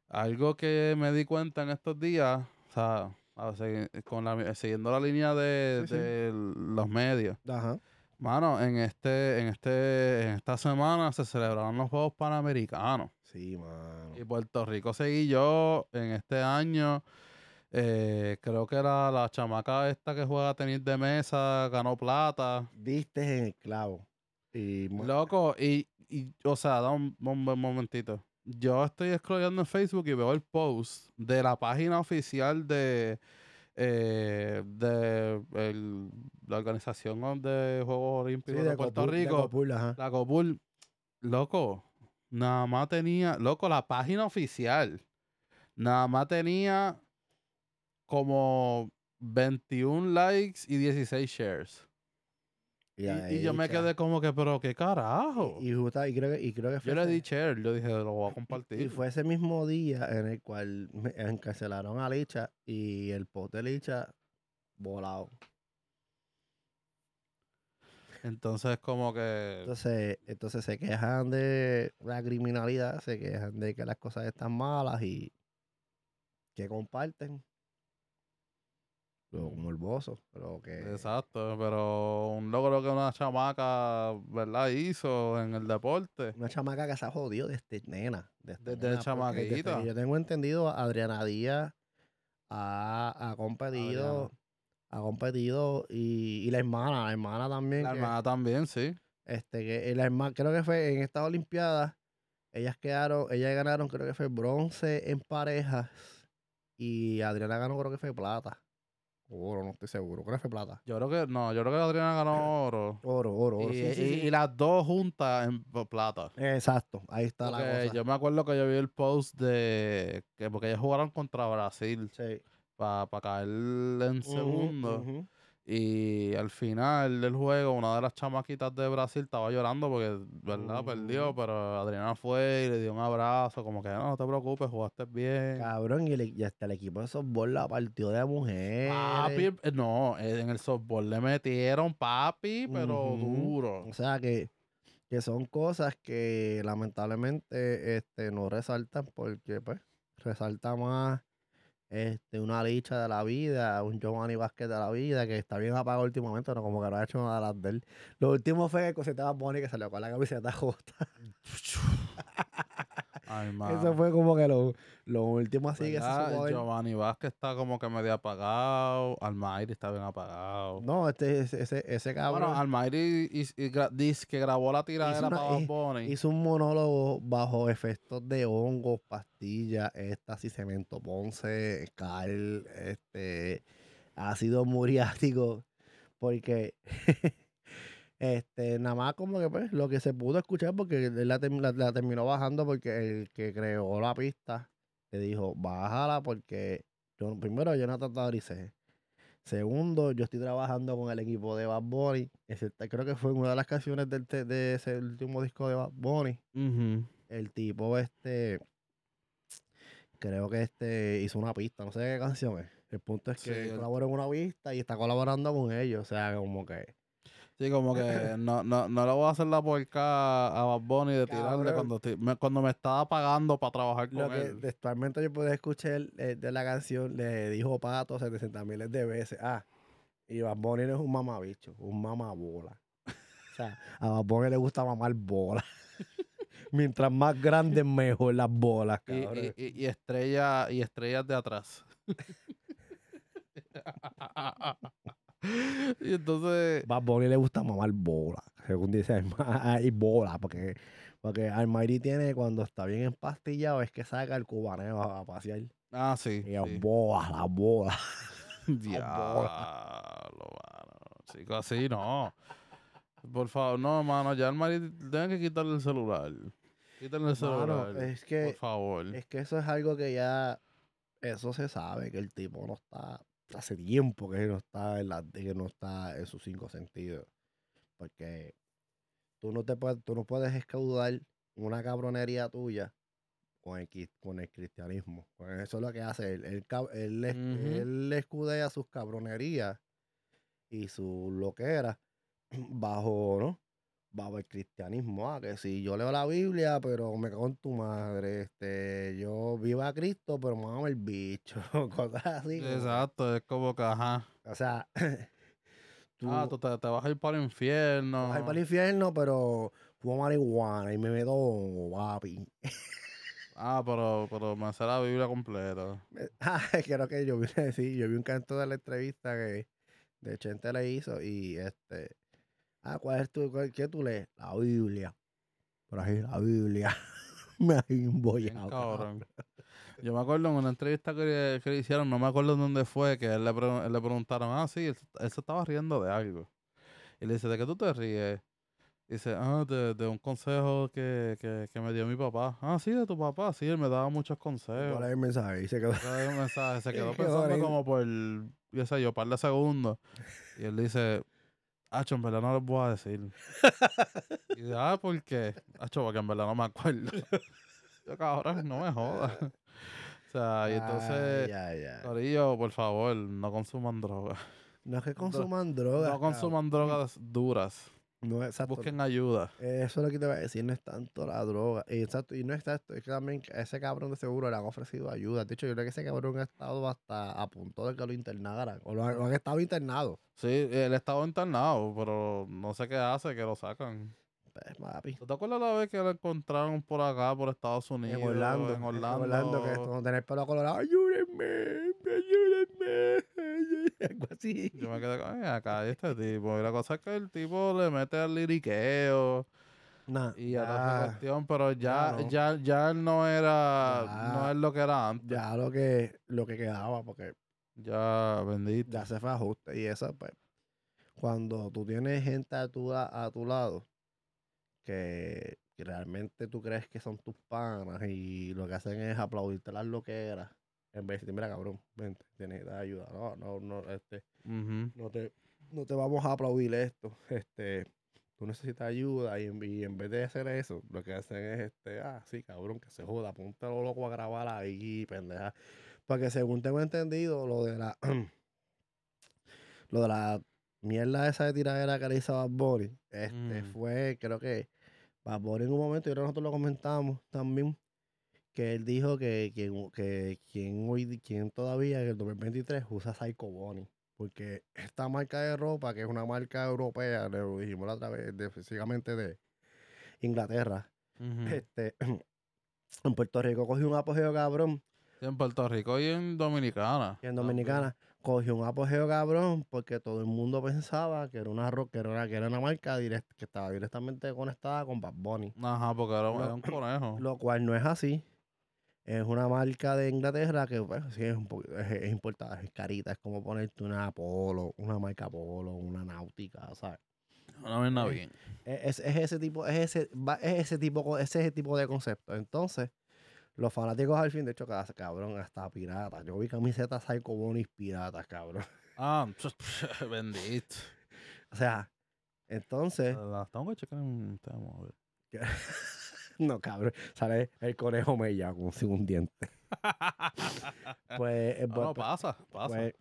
algo que me di cuenta en estos días, o sea, a ver, segui- con la, siguiendo la línea de, Sí, sí. de los medios. Ajá. Mano, en este, en este, en esta semana se celebraron los Juegos Panamericanos. Sí, mano. Y Puerto Rico seguí yo en este año. eh, creo que era la chamaca esta que juega tenis de mesa, ganó plata. Diste en el clavo. Y Loco, y, y, o sea, da un, un buen momentito. Yo estoy scrollando en Facebook y veo el post de la página oficial de, eh, de el- la organización de Juegos sí, Olímpicos de, Puerto Copul- de Rico, Copul, ajá. la Copul. Loco, nada más tenía, loco, la página oficial, nada más tenía como 21 likes y 16 shares. Y, Y, ahí, y yo me quedé como que, pero qué carajo. Y, y justa- creo que, y creo que fue yo le di share, yo dije, lo voy a compartir. Y fue ese mismo día en el cual me encarcelaron a Licha y el post de Licha volado. Entonces, como que. Entonces, entonces se quejan de la criminalidad, se quejan de que las cosas están malas y que comparten. Lo morboso, pero que Exacto, pero un logro que una chamaca, ¿verdad? Hizo en el deporte. una chamaca que se ha jodido desde nena. Desde, Desde nena, chamaquita. desde yo tengo entendido, Adriana Díaz ha, ha competido, ha competido y, y la hermana, la hermana también. La que- hermana también, sí. Este, que la hermana, creo que fue en estas Olimpiadas, ellas quedaron, ellas ganaron, creo que fue bronce en parejas y Adriana ganó, creo que fue plata. Oro, no estoy seguro, creo que fue plata. Yo creo que, no, yo creo que Adriana ganó oro. Oro, oro, oro. Y, sí, y- sí. y las dos juntas en plata. Exacto, ahí está la cosa. yo me acuerdo que yo vi el post de que porque ellos jugaron contra Brasil Sí. Para caer en segundo. Y al final del juego, una de las chamaquitas de Brasil estaba llorando porque, ¿verdad? Perdió, pero Adriana fue y le dio un abrazo, como que no, no te preocupes, jugaste bien. Cabrón, y, el, y hasta el equipo de softball la partió de mujeres. Papi, eh, no, eh, en el softball le metieron papi, pero duro. O sea que, que son cosas que lamentablemente este, no resaltan porque pues resalta más este, una licha de la vida, un Giovanni Vázquez de la vida que está bien apagado últimamente, no como que no ha hecho nada de él. Lo último fue que cosita Bonnie que salió con la camiseta <laughs> jota. Ay. Eso fue como que lo, lo último así que se supo. Giovanni Vázquez está como que medio apagado. Almairi está bien apagado. No, este, ese, ese, ese cabrón Bueno, Almairi dice que grabó la tiradera para hi- Bunny. hizo un monólogo bajo efectos de hongos, pastillas, éxtasis, cemento ponce, cal, este, ácido muriático, porque <laughs> este, nada más como que pues, lo que se pudo escuchar, porque él la, la- la terminó bajando porque el que creó la pista le dijo, bájala porque yo, primero yo no tatuaricé. Segundo, yo estoy trabajando con el equipo de Bad Bunny. Ese- creo que fue una de las canciones del, de ese último disco de Bad Bunny. El tipo este creo que este hizo una pista, no sé qué canción es. El punto es que Sí, él- colaboró en una pista y está colaborando con ellos. O sea, como que. Sí, como que no, no, no le voy a hacer la porca a Bad Bunny de tirarle cuando, estoy- me, cuando me estaba pagando para trabajar Lo con que él. textualmente yo pude escuchar eh, de la canción, le dijo Pato 700 miles de veces. Ah, y Bad Bunny no es un mamabicho, un mamabola. O sea, a Bad Bunny le gusta mamar bola. <laughs> Mientras más grandes, mejor las bolas, cabrón. y, y, y estrella, y estrellas de atrás. <laughs> <laughs> y entonces, Bad Bunny le gusta mamar bola, según dice Alma- <laughs> y bola, porque, porque Almighty tiene cuando está bien empastillado es que saca el cubaneo a, pasear. ah, sí. Y sí. bolas, las bolas. Diablo, mano. Chico, así no. Por favor, no, mano, ya marido tiene que quitarle el celular. Quítale el Mano, celular. es que por favor. Es que eso es algo que ya, eso se sabe, que el tipo no está, hace tiempo que no está en la, que no está en sus cinco sentidos. Porque tú no te puedes, tú no puedes escaudar una cabronería tuya con el, con el cristianismo. Pues eso es lo que hace. Él, él, él escudea sus cabronerías y su loquera <clears throat> bajo, ¿no? Bajo el cristianismo. Ah, que si yo leo la Biblia, pero me cago en tu madre. Este, yo vivo a Cristo, pero me el bicho. <laughs> Cosas así. Exacto, es como que, ajá. O sea, <laughs> tú, ah, tú te, te vas a ir para el infierno. vas a ir para el infierno, pero fumo marihuana y me meto papi. Ah, pero, pero me hace la Biblia completa. Ah, <laughs> creo que yo vi, sí, yo vi un canto de la entrevista que de Chente le hizo y este. Ah, ¿cuál es tu, cuál- qué tú lees? La Biblia. Por ahí, la Biblia. <laughs> me ha embollado. cabrón. Yo me acuerdo en una entrevista que, le- que le hicieron, no me acuerdo dónde fue, que él le, pre- él le preguntaron, ah, sí, él, él se estaba riendo de algo. Y le dice, ¿de qué tú te ríes? Dice, ah, de, de un consejo que, que, que me dio mi papá. Ah, sí, de tu papá, sí, él me daba muchos consejos. ¿Cuál es el mensaje? Y se quedó. El mensaje, se <laughs> quedó pensando como por, yo sé yo, par de segundos. Y él dice, Acho, en verdad no les voy a decir. Y dice, ah, ¿por qué? Acho, porque en verdad no me acuerdo. <laughs> Yo, cabrón, no me jodas. O sea, y entonces, ay, ay. Corillo, por favor, no consuman drogas. No es que consuman drogas. No consuman drogas duras. No, exacto. Busquen ayuda. Eso es lo que te voy a decir, no es tanto la droga. Y, exacto, y no es tanto, es que también a ese cabrón de seguro le han ofrecido ayuda. De hecho, yo creo que ese cabrón ha estado hasta a punto de que lo internaran. O lo han, lo han estado internado. Sí, él estaba internado, pero no sé qué hace, que lo sacan. Pues, papi. ¿Tú te acuerdas la vez que lo encontraron por acá, por Estados Unidos? En Orlando. En Orlando. Orlando, que esto no tener pelo colorado. Ayúdenme, ayúdenme. Algo así. Yo me quedé con "Ay, acá este tipo. Y la cosa es que el tipo le mete al liriqueo Nah, y a esa ya, cuestión, pero ya, no. ya, ya él no era, no es lo que era antes. ya lo que, lo que quedaba, porque Ya, bendito. ya se fue ajuste. Y eso, pues, cuando tú tienes gente a tu, la- a tu lado que, que realmente tú crees que son tus panas y lo que hacen es aplaudirte las loqueras, en vez de decirte, mira, cabrón, vente, tienes ayuda. No, no, no, este, no te, no te vamos a aplaudir esto. Este, tú necesitas ayuda y en, y en vez de hacer eso, lo que hacen es este, ah, sí, cabrón, que se joda, ponte lo loco a grabar ahí, pendeja. Porque según tengo entendido, lo de la <clears throat> lo de la mierda esa de tiradera que le hizo a Bad Bunny, este, Mm. fue, creo que Bad Bunny en un momento, y que nosotros lo comentamos también, que él dijo que quien, que quien hoy, quien todavía en el 2023 usa Psycho Bunny. Porque esta marca de ropa, que es una marca europea, le lo dijimos la otra vez, de, específicamente de Inglaterra, este, <clears throat> en Puerto Rico cogió un apogeo cabrón, en Puerto Rico y en Dominicana. y en. Dominicana cogió un apogeo cabrón, porque todo el mundo pensaba que era una, que era una, que era una marca direct- que estaba directamente conectada con Bad Bunny. Ajá, porque era, Lo- era un conejo. Lo cual no es así. Es una marca de Inglaterra que pues, sí es un es, es importada, es carita, es como ponerte una Apolo, una marca Apolo, una náutica, ¿sabes? Una vaina Eh, bien. Es, es- es ese tipo, es ese, va- es ese tipo, es ese tipo de concepto. Entonces, Los fanáticos al fin, de hecho, cada- cabrón, hasta piratas. Yo vi camisetas Psycho Bonis piratas, cabrón. Ah, <laughs> bendito. O sea, entonces, Las tengo que checar en tema, a ver. <laughs> no, cabrón, sale el conejo mella con un diente. <laughs> Pues, eh, pues, no, pasa, pasa. pues,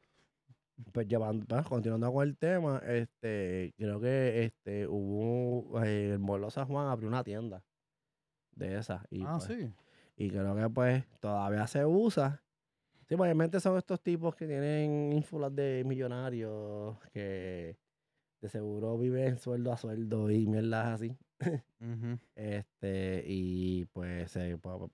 pues llevando, pues, continuando con el tema, este, creo que este hubo eh, el Molo San Juan abrió una tienda de esas. Y, ah, pues, sí. y creo que pues todavía se usa. Sí, obviamente son estos tipos que tienen ínfulas de millonarios que de seguro viven sueldo a sueldo y mierdas así. Ujú. <laughs> Este, y pues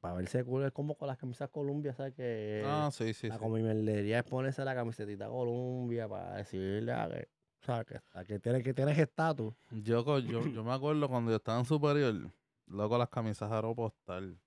para verse cool es como con las camisas Columbia, ¿sabes? Que Ah, sí, sí, la sí. es ponerse la camisetita Columbia para decirle a que, o sea, que, a que tienes que tienes estatus. Yo, yo, <clears throat> yo me acuerdo cuando yo estaba en superior, loco, las camisas aeropostal.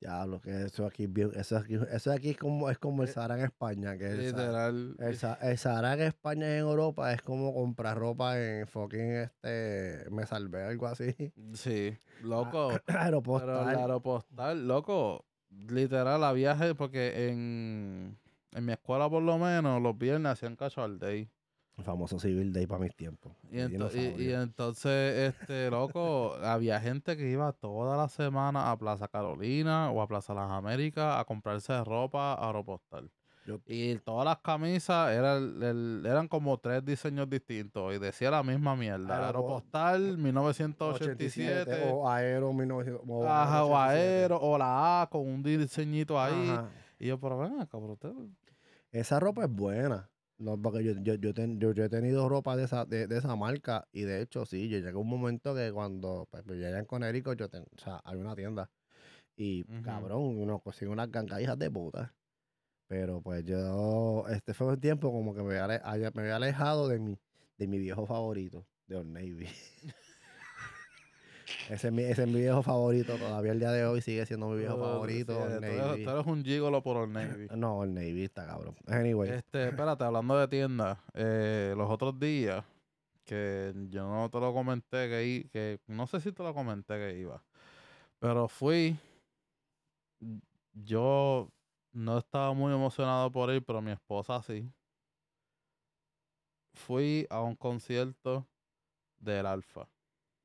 Ya, lo que eso aquí es bien- eso aquí, eso aquí es como es como el Eh, Sahara en España, que el, Literal. el, el Sahara en España y en Europa es como comprar ropa en fucking este me salvé algo así. Sí, loco. <clears throat> Pero Aeropostal. el aeropostal, loco, literal, a viaje, porque en, en mi escuela por lo menos los viernes hacían casual day. El famoso Civil Day para mis tiempos. Y, de ento- y- y dinosaurio. entonces, este, loco, <laughs> había gente que iba toda la semana a Plaza Carolina o a Plaza Las Américas a comprarse ropa aeropostal. Yo- Y todas las camisas eran, el- eran como tres diseños distintos y decía la misma mierda. Aeropo- Aeropostal 1987. o Aero 1900. o Ajá, o 87. Aero, o la A con un diseñito ahí. Ajá. Y yo, pero ven acá, pero usted- Esa ropa es buena. No, porque yo, yo, yo, ten- yo- yo he tenido ropa de esa, de, de esa marca y de hecho sí, yo llegué a un momento que cuando pues, yo llegué en Conérico, yo ten- o sea, había una tienda y cabrón, uno consigue unas gangas de puta. Pero pues yo, este fue un tiempo como que me había, me había alejado de mi, de mi viejo favorito, de Old Navy. <laughs> ese, es mi, ese es mi viejo favorito, todavía el día de hoy sigue siendo mi viejo Oh, favorito, sí, Old tú, eres, tú eres un gigolo por Old Navy. No, Old Navy está cabrón. Anyway. Este, espérate, hablando de tiendas, eh, los otros días, que yo no te lo comenté que, que no sé si te lo comenté que iba, pero fui, yo no estaba muy emocionado por ir, pero mi esposa sí. Fui a un concierto del Alfa.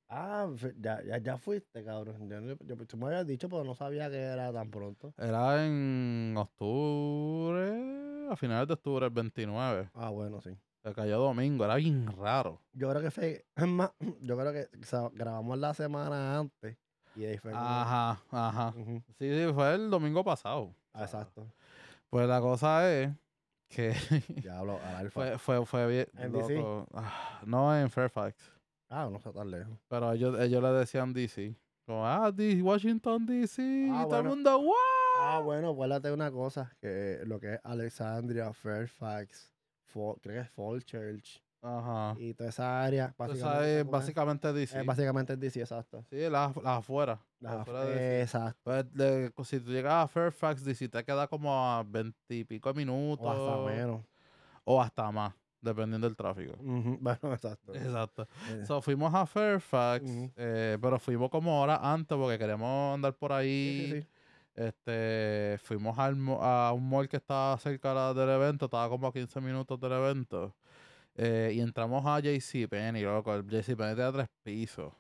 Ah, ya, ya, ya fuiste, cabrón. Yo, yo- tú me habías dicho, pero no sabía que era tan pronto. Era en octubre, a finales de octubre, el 29. Ah, bueno, sí. Se cayó domingo, era bien raro. Yo creo que fue, <clears throat> es más, <clears throat> yo creo que o sea, grabamos la semana antes y ahí fue Ajá, ajá. Ujú, Sí, sí, fue el domingo pasado. ah, Exacto. Pues la cosa es que Ya hablo al <laughs> alfa. fue, fue, fue bien. ¿En DC? loco. Ah, No en Fairfax. Ah, no está tan lejos. Pero ellos, ellos le decían DC. Como, ah, D- Washington DC. Ah, y todo el mundo, ¡wow! Ah, bueno, acuérdate una cosa, que lo que es Alexandria, Fairfax, Fo- creo que es Falchurch Ajá. y toda esa área. Básicamente, es- básicamente DC. es básicamente DC, exacto. Sí, las las afuera. las Las afuera af- de DC. exacto. Pues, de- si tú llegas a Fairfax DC, te queda como a 20 y pico de minutos. O hasta menos. O hasta más, dependiendo del tráfico. <laughs> Bueno, exacto. Exacto. Eh, So, fuimos a Fairfax, eh, pero fuimos como horas antes porque queríamos andar por ahí. sí, sí, sí. Este, fuimos al a un mall que estaba cerca del evento, estaba como a 15 minutos del evento. eh, y entramos a JCPenney, loco. El JCPenney tenía tres pisos.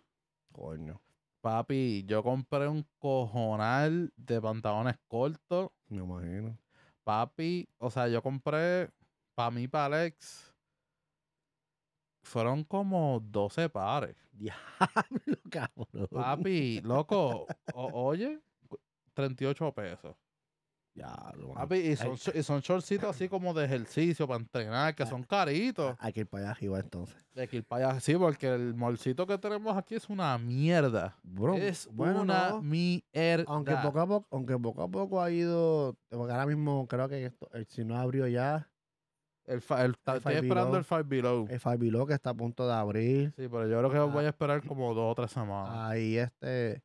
Coño, Papi, yo compré un cojonal de pantalones cortos. me imagino. Papi, o sea, yo compré para mí, para Alex, fueron como 12 pares. <laughs> Diablo, cabrón. Papi, loco, o- oye, 38 pesos. Diablo. Papi, y son, y son shortcitos así como de ejercicio para entrenar, que Ah. son caritos. Hay que ir para allá arriba entonces. De que ir para allá, sí, porque el molcito que tenemos aquí es una mierda. Bro, es bueno, una no. mierda. Aunque poco a poco, aunque poco a poco ha ido, porque ahora mismo creo que esto, el, si no abrió ya, El, fa- el- el estoy esperando el Five Below. el Five Below que está a punto de abrir. Sí, pero yo creo que Ah. voy a esperar como dos o tres semanas. Ahí este,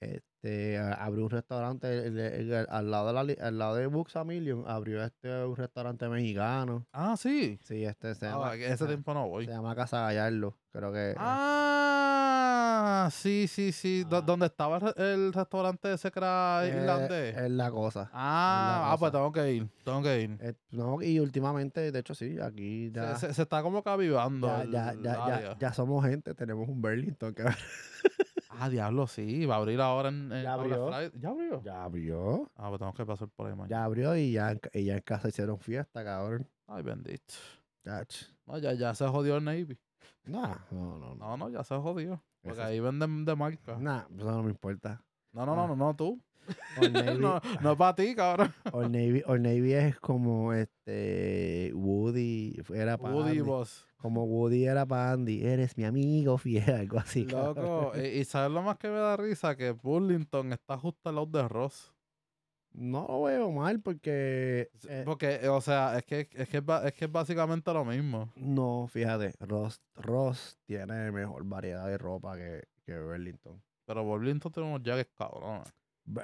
este, abrió un restaurante el- al lado de la, al lado de Books a Million, abrió este un restaurante mexicano. Ah, sí. Ah, Sí, este se llama, ese se- tiempo no voy. se llama Casa Gallardo, creo que. Ah, Ah, sí, sí, sí. Ah. Donde estaba el, re- el restaurante ese que era Eh, irlandés. Es la cosa. ah, ah, pues tengo que ir. Tengo que ir. Eh, no, y últimamente, de hecho, sí, aquí ya, Se, se- se está como que avivando. ya, el- ya, ya, ya, somos gente, tenemos un Burlington que <laughs> Ah, diablo, sí. Va a abrir ahora en, en Ya abrió. ¿Ya abrió? ya abrió. Ah, pues tengo que pasar por ahí mañana. Ya abrió y ya, y ya en casa hicieron fiesta, cabrón. Ay, bendito. No, ya, ya se jodió el Navy. Nah, no, no, no. No, no, ya se jodió. Porque ahí venden de marca. Nah, eso no me importa. No, no, no, Ah. no, no, tú. <laughs> Navy, no, no es para ti, cabrón. Old Navy, Old Navy es como este Woody era para Woody Andy. Boss. Como Woody era para Andy. Eres mi amigo fiel, algo así. cabrón. Loco, y, y ¿sabes lo más que me da risa? Que Burlington está justo al lado de Ross. No lo veo mal porque eh, Porque, eh, o sea, es que, es, que es, que es básicamente lo mismo. no, fíjate, Ross, Ross tiene mejor variedad de ropa que, que Burlington. Pero Burlington tiene unos jackets cabrones.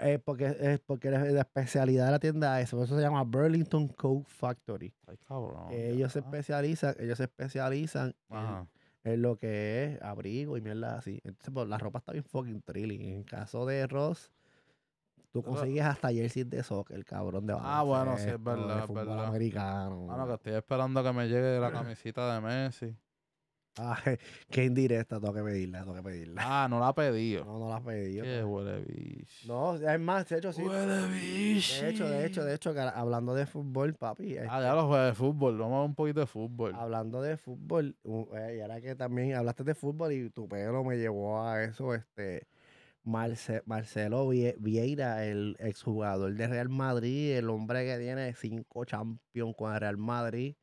Es porque, es porque la, especialidad de la tienda es, por eso se llama Burlington Coat Factory. Ay, cabrón. ellos se especializan, ellos se especializan en, Ajá. en lo que es abrigo y mierda así. Entonces, pues, la ropa está bien fucking trilling. En caso de Ross, tú consigues hasta jerseys de soccer, cabrón, de Ah, bueno, sí, es baloncesto, de verdad, es verdad. americano. Bueno, que estoy esperando que me llegue la camisita de Messi. Ah, <laughs> qué indirecta, tengo que pedirla, tengo que pedirla. Ah, no la ha pedido. No, no la pedí. yo, Qué huele bicho. No, es más, de hecho, sí. Huele bicho. De hecho, de hecho, de hecho, que hablando de fútbol, papi. Ah, este, ya los juegues de fútbol. Vamos a ver un poquito de fútbol. Hablando de fútbol, eh, y ahora que también hablaste de fútbol y tu pelo me llevó a eso, este Marce- Marcelo Vie- Vieira, el exjugador de Real Madrid, el hombre que tiene cinco champions con el Real Madrid.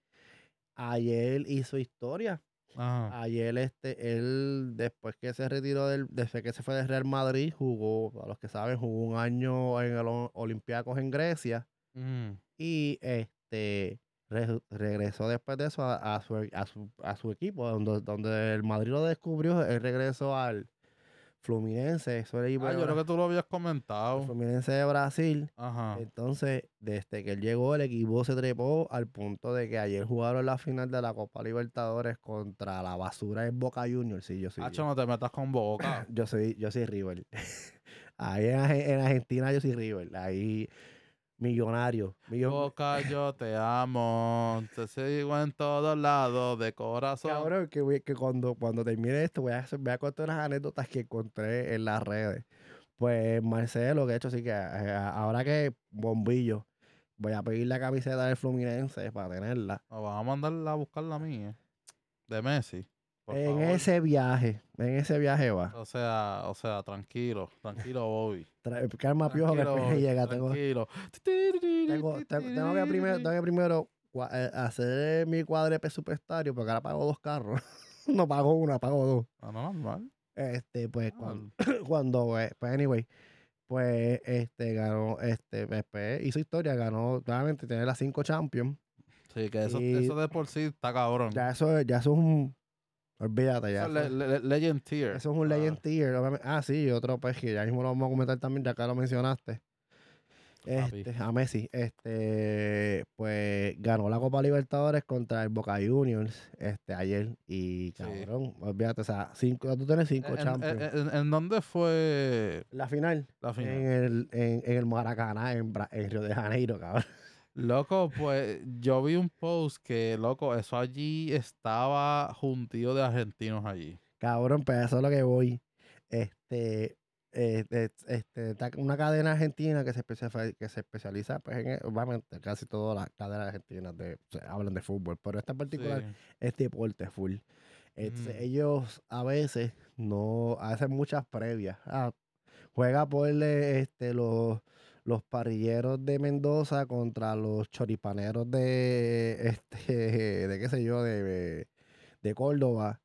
Ayer hizo historia. Ajá. Ayer este, él, después que se retiró del, después que se fue de Real Madrid, jugó, para los que saben, jugó un año en el Olympiacos en Grecia. Mm. Y este re- regresó después de eso a, a su, a, su, a su equipo, donde, donde el Madrid lo descubrió, él regresó al Fluminense, eso era el equipo Ah, de yo creo que tú lo habías comentado. Fluminense de Brasil. Ajá. Entonces, desde que él llegó, el equipo se trepó al punto de que ayer jugaron la final de la Copa Libertadores contra la basura en Boca Juniors. Sí, yo soy, Hacho, no te metas con boca. <coughs> yo soy, yo soy River. <laughs> Ahí en, en Argentina yo soy River. Ahí millonario. millo- Boca, yo te amo. Te sigo en todos lados de corazón. Cabrón, que, que cuando, cuando termine esto voy a, hacer- voy a contar unas anécdotas que encontré en las redes. Pues Marcelo, que de hecho sí que eh, ahora que bombillo, voy a pedir la camiseta del Fluminense para tenerla. Vas a mandar a buscar la mía. De Messi. En favor. ese viaje, en ese viaje va. O sea, o sea, tranquilo, tranquilo, Bobby. Tra- Calma, piojo, que Tranquilo, después llega. Tranquilo. tengo, tengo, tengo que primero, tengo que primero hacer mi cuadre presupuestario, porque ahora pago dos carros. <laughs> no pago uno, pago dos. Ah, no, normal. Este, pues, <coughs> cuando, cuando eh, pues, anyway, pues, este, ganó, este, después hizo historia, ganó, claramente, tiene las cinco champions. Sí, que eso, Y- eso de por sí está cabrón. Ya eso, es- ya eso es un, olvídate, ya. Le- le- legend tier. eso es un Ah, legend tier, obviamente. Ah, sí, y otro, pues, que ya mismo lo vamos a comentar también, ya que lo mencionaste. Este, a Messi, este, pues ganó la Copa Libertadores contra el Boca Juniors este, ayer. Y cabrón, olvídate, o sea, cinco, tú tienes cinco ¿En, en, champions. en- en dónde fue la final, la final? En, el, en, en el Maracaná, en Río de Janeiro, cabrón. Loco, pues yo vi un post que, loco, eso allí estaba juntillo de argentinos allí. Cabrón, pues eso es lo que voy. Este, eh, eh, este, está una cadena argentina que se, especia- que se especializa, pues, en, obviamente, casi todas las cadenas argentinas de, hablan de fútbol, pero esta en particular Sí. es deporte full. Mm. ellos a veces no hacen muchas previas. Ah, juega por este, los, los parrilleros de Mendoza contra los choripaneros de <laughs> este de qué sé yo, de, de Córdoba.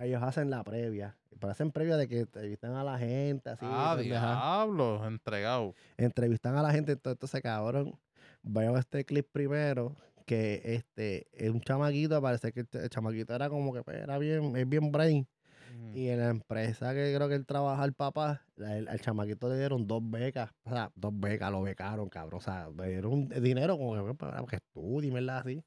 Ellos hacen la previa. Pero hacen previa de que entrevistan a la gente, así. ah, pendeja. diablo, entregado. Entrevistan a la gente, entonces, entonces, cabrón. Veo este clip primero, que este es un chamaquito, parece que el, el chamaquito era como que pues, era bien, es bien brain. Y en la empresa que creo que él trabaja, el papá, el- al chamaquito le dieron dos becas, o sea, dos becas, lo becaron, cabrón. O sea, le dieron dinero como que, pues, para que estudie, ¿verdad? Así.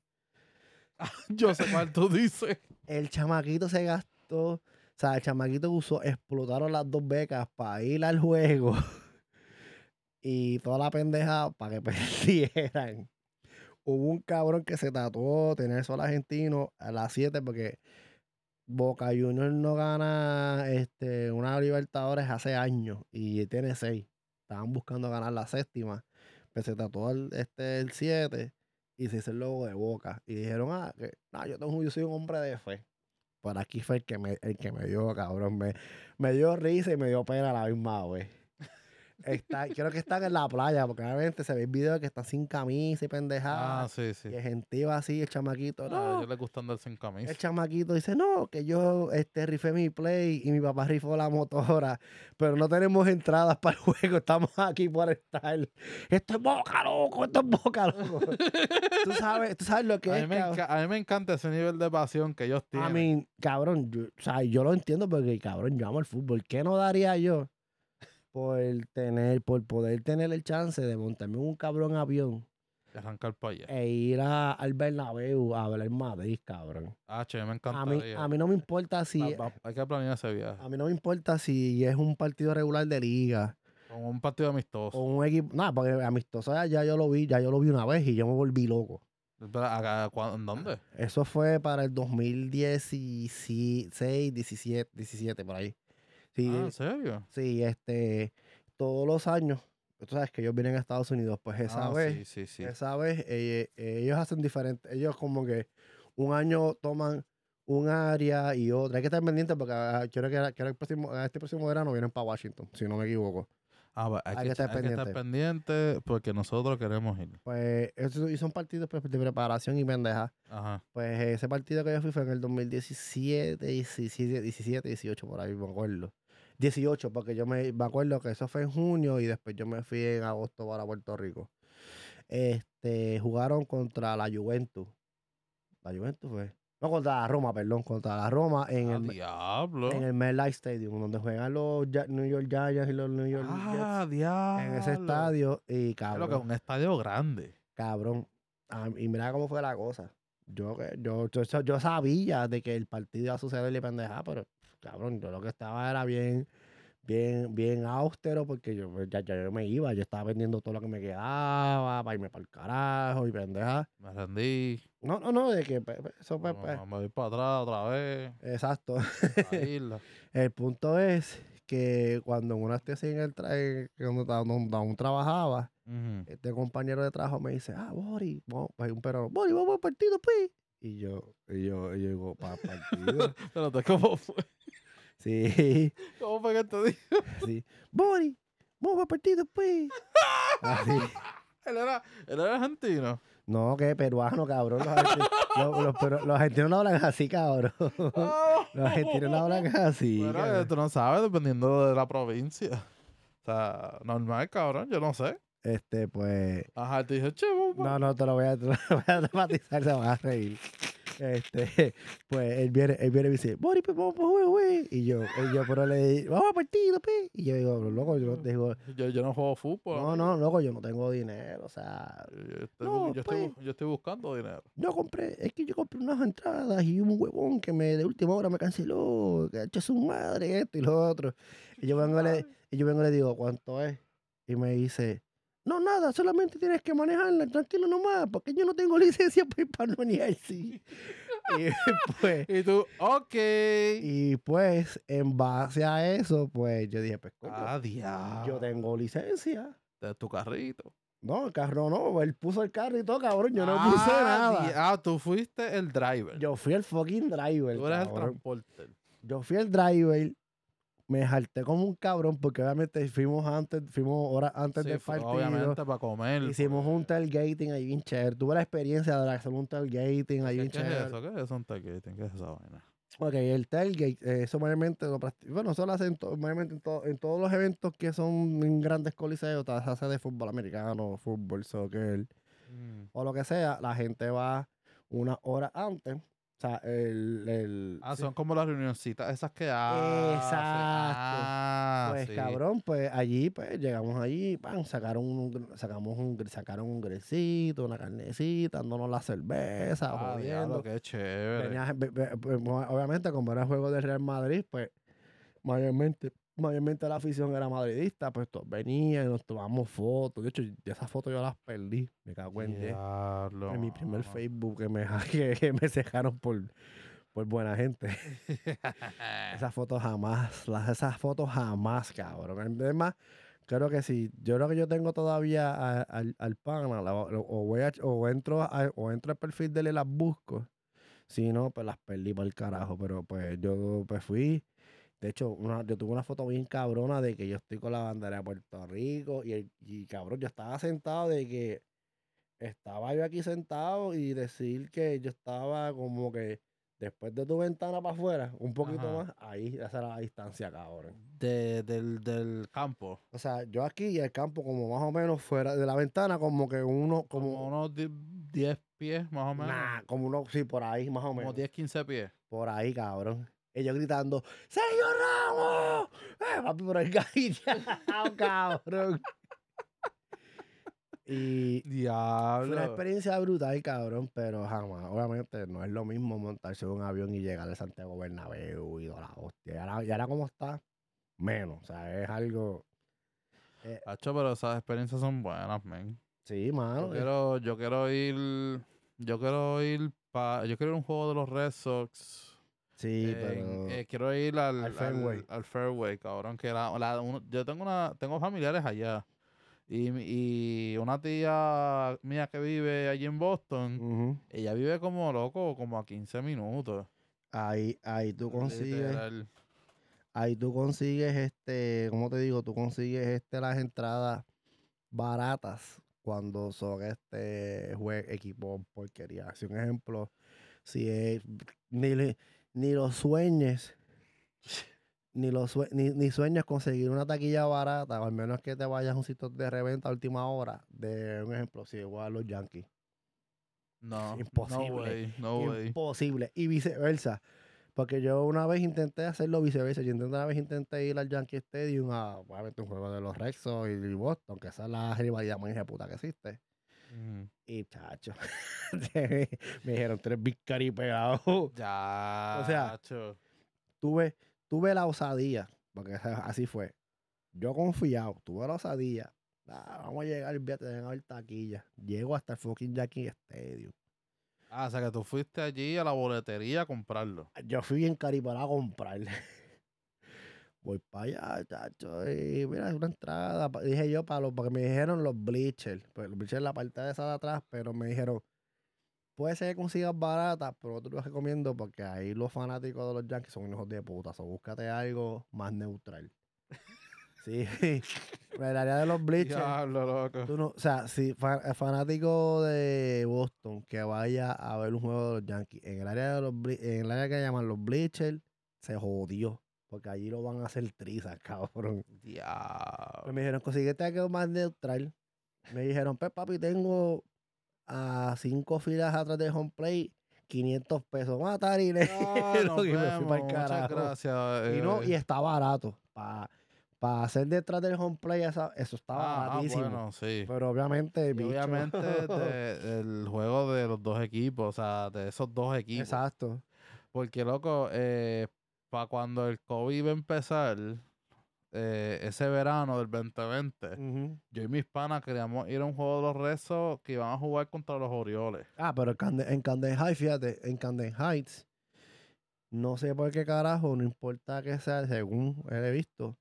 <laughs> Yo sé cuál tú dices. El chamaquito se gastó O sea, el chamaquito usó, explotaron las dos becas para ir al juego <laughs> y toda la pendeja para que <laughs> perdieran. Hubo un cabrón que se tatuó tener sol argentino a las 7 porque Boca Juniors no gana este, una Libertadores hace años y tiene 6. Estaban buscando ganar la séptima. Pero se tatuó el, este, el 7 y se hizo el logo de Boca. Y dijeron, ah, que, no, yo, tengo, yo soy un hombre de fe. Por aquí fue el que me, el que me dio, cabrón. Me, me dio risa y me dio pena la misma vez. Está, creo que están en la playa, porque obviamente se ve el video de que están sin camisa y pendejada. Ah, sí, sí. Y es gentío así, el chamaquito. Ah, No, a ellos les gusta andar sin camisa. el chamaquito dice, no, que yo este, rifé mi play y mi papá rifó la motora, pero no tenemos entradas para el juego, estamos aquí por estar. Esto es boca, loco, esto es boca, loco. tú, <laughs> sabes, tú sabes lo que A es, mí, a mí me encanta ese nivel de pasión que ellos A tienen. mí, cabrón, yo, o sea, yo lo entiendo porque, cabrón, yo amo el fútbol. ¿Qué no daría yo por tener, por poder tener el chance de montarme un cabrón avión de arrancar para allá. e ir a- al Bernabéu a ver el Madrid, cabrón? Ah, che, me A mí, encantaría. a mí no me importa si, Va- va- hay que planear ese viaje. a mí no me importa si es un partido regular de liga Con un partido amistoso. o un equipo, nada, porque amistoso ya, ya yo lo vi, ya yo lo vi una vez y yo me volví loco. ¿cuá- ¿En dónde? Eso fue para el 2016, 17, 17 por ahí. Sí, Ah, ¿en serio? Sí, este, todos los años, tú sabes que ellos vienen a Estados Unidos, pues esa Ah, vez, Sí, sí, sí. esa vez eh, eh, ellos hacen diferente, ellos como que un año toman un área y otra. Hay que estar pendiente porque ah, quiero que, quiero el próximo, este próximo verano vienen para Washington, si no me equivoco. Ah, va, hay, hay que, que estar hay que estar pendiente porque nosotros queremos ir. Pues y son partidos pues, de preparación y pendeja. Ajá. Pues ese partido que yo fui fue en el 2017, 17, 17, 18, por ahí me acuerdo. 18, porque yo me, me acuerdo que eso fue en junio y después yo me fui en agosto para Puerto Rico. Este, jugaron contra la Juventus. La Juventus fue. No, contra la Roma, perdón, contra la Roma en Ah, el, diablo. en el MetLife Stadium, donde juegan los New York Giants y los New York ah, Jets. diablo. En ese estadio y Es lo que es cabrón, un estadio grande. cabrón. ah, y mira cómo fue la cosa. Yo, yo, yo- yo sabía de que el partido iba a suceder y pendeja, pero cabrón, yo lo que estaba era bien, bien, bien austero porque yo pues, ya, ya yo me iba, yo estaba vendiendo todo lo que me quedaba para irme para el carajo y pendeja. Me rendí. No, no, no, de que pe- pe- eso pues, pues, Me voy para atrás otra vez. exacto. <laughs> El punto es que cuando en una estación en el tra- eh, cuando, aún trabajaba, este compañero de trabajo me dice, ah, Bori, vamos, hay un perro, Bori, vamos al partido, pues. Y yo, y yo, y yo digo, para partido. Espérate, ¿cómo fue? sí, <laughs> ¿Cómo fue que te dije? sí. Bori, vamos al partido, pues. <laughs> Así. Él era, él era argentino. No, que peruano, cabrón. Los argentinos, <laughs> los, los peru- los argentinos no hablan así, cabrón. Los argentinos no hablan así. Bueno, cabrón. eh, tú no sabes, dependiendo de la provincia. O sea, normal, cabrón, yo no sé. Este, pues. Ajá, te dije, che, vamos pa-". No, no, te lo voy a, <laughs> te lo voy a dramatizar, se van a reír. Este, <laughs> pues él viene, él viene y me dice, Bori, pues vamos juego, güey. Y yo, y yo, pero le digo, vamos al partido, pe. Y yo digo, "Pero, loco, yo no digo, Yo, yo no juego fútbol. no, no, loco, yo no tengo dinero. O sea, Yo, estoy, No, yo, estoy, pues. bu- yo estoy buscando dinero. yo compré, es que yo compré unas entradas y un huevón que me de última hora me canceló, que ha hecho su madre, esto y lo otro. Y yo vengo le, y yo vengo y le digo, ¿cuánto es? Y me dice, no, nada, solamente tienes que manejarla, tranquilo nomás, porque yo no tengo <laughs> licencia para ir para la universidad. y pues, Y tú, ok. y pues, en base a eso, pues yo dije, pues, coño, ah, yo tengo licencia. De tu carrito. No, el carro no, él puso el carro y todo, cabrón, yo no Ah, puse nada. Ah, tú fuiste el driver. Yo fui el fucking driver. tú eres el transporter. Yo fui el driver, me jalté como un cabrón porque obviamente fuimos antes, fuimos horas antes Sí, del partido. obviamente para comer. Hicimos pues. un tailgating ahí bien chévere. Tuve la experiencia de hacer un tailgating ahí ¿Qué, bien qué es chévere. eso? ¿Qué es un tailgating? ¿Qué es esa vaina? Ok, el tailgate, eh, eso mayormente lo Bueno, eso lo hacen to- mayormente en, to- en todos los eventos que son en grandes coliseos, se hace de fútbol americano, fútbol, soccer Mm. o lo que sea. La gente va una hora antes O sea, el... el Ah, sí. son como las reunioncitas esas que hacen. Exacto. Ah, Pues sí. cabrón, pues allí, pues llegamos allí, pan, sacaron un, sacamos un, sacaron un gresito, una carnecita, dándonos la cerveza, Ah, jodiendo. diablo, qué chévere. Venía- ve- ve- pues, obviamente, como era el juego del Real Madrid, pues mayormente, mayormente la afición era madridista, pues todos venían y nos tomamos fotos. De hecho, esas fotos yo las perdí, me cago en. Diablo, En mi primer. Facebook que me, <laughs> que, que me cejaron por, por buena gente. <laughs> Esas fotos jamás, las, esas fotos jamás, cabrón. Es más, creo que si, yo creo que yo tengo todavía a- al, al pana, la- o, o voy a, o entro a- o entro al perfil de él y las busco. Si no, pues las perdí para el carajo. Pero pues yo pues fui. De hecho, una, yo tuve una foto bien cabrona de que yo estoy con la bandera de Puerto Rico y, el- y cabrón, yo estaba sentado de que estaba yo aquí sentado y decir que yo estaba como que después de tu ventana para afuera, un poquito Ajá. más, ahí, esa era la distancia, cabrón. De- del, del campo. O sea, yo aquí y el campo como más o menos fuera de la ventana, como que uno, Como, como, unos di- 10 pies, más o menos. nah, como uno, sí, por ahí, más o como menos. 10, 15 pies. Por ahí, cabrón. Ellos gritando, ¡Señor Ramos! ¡Eh, papi, por ahí garillao, cabrón! <laughs> Y fue Diablo. una experiencia brutal, cabrón, pero jamás, obviamente, no es lo mismo montarse en un avión y llegar a Santiago Bernabéu y toda la hostia. Y ahora, y ahora como está, menos. O sea, es algo... eh, Hacho, pero esas experiencias son buenas, man. sí, Yo mano. eh, quiero, yo quiero ir. Yo quiero ir pa, Yo quiero ir a un juego de los Red Sox. Sí, pero... eh, quiero ir al, al al, Fairway. al Fairway, cabrón. Que la, la- uno- yo tengo una, tengo familiares allá. Y, y una tía mía que vive allí en Boston, ella vive como loco, como a 15 minutos. Ahí, ahí tú consigues... literal. ahí tú consigues este, ¿cómo te digo? Tú consigues este las entradas baratas cuando son este jue- equipo porquería. Si un ejemplo, si es ni, ni lo sueñes, ni lo sue- ni, ni sueñes conseguir una taquilla barata, o al menos que te vayas a un sitio de reventa a última hora, de un ejemplo, si igual a los Yankees. No, imposible, No way, no way. Imposible. Y viceversa. Porque yo una vez intenté hacerlo viceversa. Yo intenté- una vez intenté ir al Yankee Stadium a obviamente, un juego de los Red Sox y Boston, que esa es la rivalidad más puta que existe. Y chacho, <laughs> me dijeron, tres big pegado. Ya. O sea, tuve, tuve la osadía, porque así fue. Yo confiado, tuve la osadía. Ah, vamos a llegar, fíjate, deben haber taquilla. Llego hasta el fucking Yankee Stadium. Ah, o sea que tú fuiste allí a la boletería a comprarlo. Yo fui bien cariparado a comprarle. Voy para allá, chacho. Y mira, es una entrada. Dije yo para los, porque me dijeron los bleachers. Pues los bleachers la parte de esa de atrás, pero me dijeron, puede ser que consigas barata, pero te lo recomiendo porque ahí los fanáticos de los Yankees son hijos de puta. O búscate algo más neutral. <laughs> Sí, <laughs> en el área de los bleachers. Diablo, loco. Tú no, o sea, si fa- el fanático de Boston que vaya a ver un juego de los Yankees en el área de los en el área que llaman los bleachers, se jodió. Porque allí lo van a hacer trizas, <laughs> cabrón. Pues Diablo. me dijeron, consíguete algo más neutral. Me dijeron, pues papi, tengo a cinco filas atrás de home play, 500 pesos. Matar y le nos y me fui carajo. gracias. Y no, y eh. está barato. Para hacer detrás del home play, esa- eso está Ah, ah, baratísimo. bueno, sí. Pero obviamente, Y bicho. obviamente de- <laughs> del juego de los dos equipos, o sea, de esos dos equipos. Exacto. Porque, loco, para cuando el COVID iba a empezar, eh, ese verano del 2020, Ujú. yo y mis panas queríamos ir a un juego de los rezos que iban a jugar contra los Orioles. Ah, pero en Camden Heights, fíjate, en Camden Heights, no sé por qué carajo, no importa que sea, según he visto,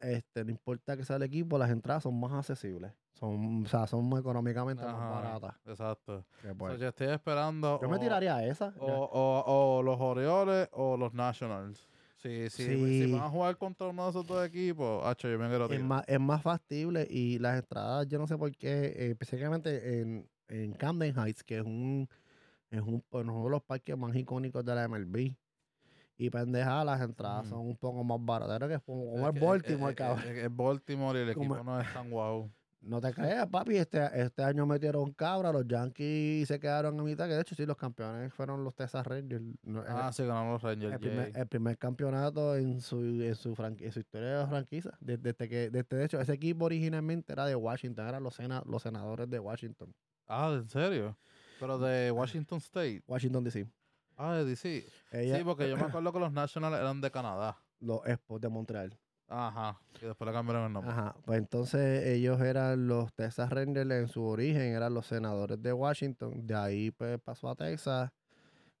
este, no importa que sea el equipo, las entradas son más accesibles. Son, o sea, son económicamente más baratas. Exacto. So, pues. yo estoy esperando. yo me o- tiraría a esa. O, o, o los Orioles o los Nationals. Sí, sí, si van a jugar contra uno de esos dos equipos, hacho, yo me quiero es, tirar. más, es más factible y las entradas, yo no sé por qué, eh, específicamente en, en Camden Heights, que es un, es un, pues, uno de los parques más icónicos de la MLB. Y pendeja, las entradas son un poco más baratas. Que es como, como Es que- Baltimore, es- cabrón. Es, es Baltimore y el Como- equipo no es tan guau. No te creas, papi. Este, este año metieron cabra, los Yankees se quedaron a mitad. Que de hecho, sí, los campeones fueron los Texas Rangers. El- Ah, sí, ganaron los Rangers. el, primer, el campeonato en su, en su, en su historia de franquicia. Desde, desde que, desde, de hecho, ese equipo originalmente era de Washington, eran los, sena- los senadores de Washington. Ah, ¿en serio? Pero de Washington State. Washington DC. Ah, de DC. Ella- Sí, porque yo me acuerdo que los Nationals eran de Canadá. Los Expos de Montreal. Ajá. Y después le cambiaron el nombre. Ajá, pues entonces ellos eran los Texas Rangers en su origen, eran los senadores de Washington. De ahí pues pasó a Texas.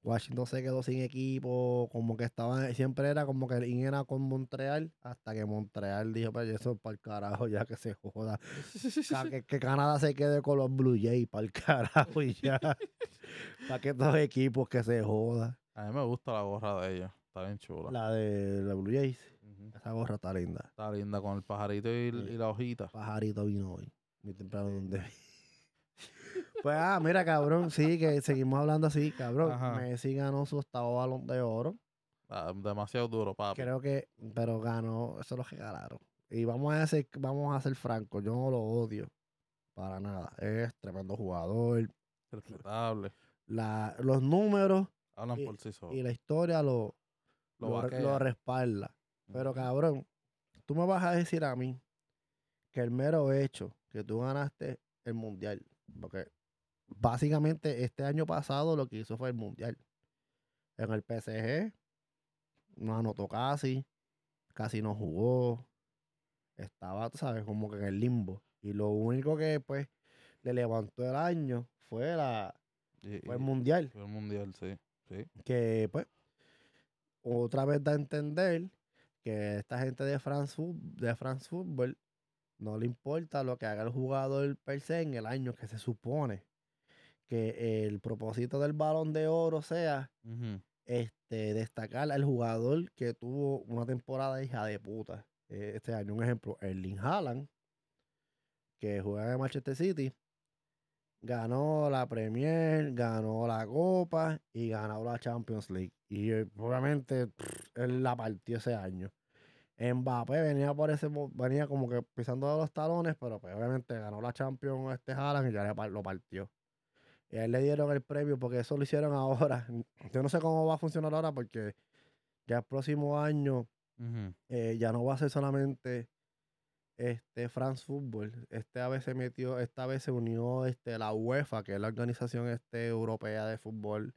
Washington se quedó sin equipo, como que estaban, siempre era como que el in era con Montreal, hasta que Montreal dijo, pues eso es para el carajo, ya que se joda. Que, que Canadá se quede con los Blue Jays para el carajo y ya. para que estos equipos que se joda. A mí me gusta la gorra de ellos. Está bien chula. La de los Blue Jays, esa gorra está linda. Está linda con el pajarito y, Sí. y la hojita. Pajarito vino hoy. Muy temprano donde. <laughs> pues ah, mira, cabrón, sí, que seguimos hablando así, cabrón. Ajá. Messi ganó su octavo balón de oro. Ah, demasiado duro, papi. Creo que, pero ganó, eso lo regalaron. Y vamos a ser, vamos a ser francos, yo no lo odio. Para nada. Es tremendo jugador. Respetable. La, los números Hablan Y- por sí solos. y la historia lo, Lo lo, vaquea. lo respalda. Pero cabrón, tú me vas a decir a mí que el mero hecho que tú ganaste el mundial, porque básicamente este año pasado lo que hizo fue el mundial. En el PSG no anotó casi, casi no jugó, estaba, tú sabes, como que en el limbo. Y lo único que pues le levantó el año fue, la, Y- fue el mundial fue el mundial, sí. Sí. que pues otra vez da a entender que esta gente de France, de France Football no le importa lo que haga el jugador per se en el año que se supone que el propósito del balón de oro sea este destacar al jugador que tuvo una temporada hija de puta eh, este año. Un ejemplo, Erling Haaland, que juega en Manchester City, ganó la Premier, ganó la Copa y ganó la Champions League. Y eh, obviamente pff, él la partió ese año. Mbappé venía por ese venía como que pisando los talones, pero pues obviamente ganó la Champions este Haaland y ya le lo partió. Y a él le dieron el premio porque eso lo hicieron ahora. Yo no sé cómo va a funcionar ahora porque ya el próximo año eh, ya no va a ser solamente este France Football. Este vez se metió, esta vez se unió este, la UEFA, que es la organización este, europea de fútbol,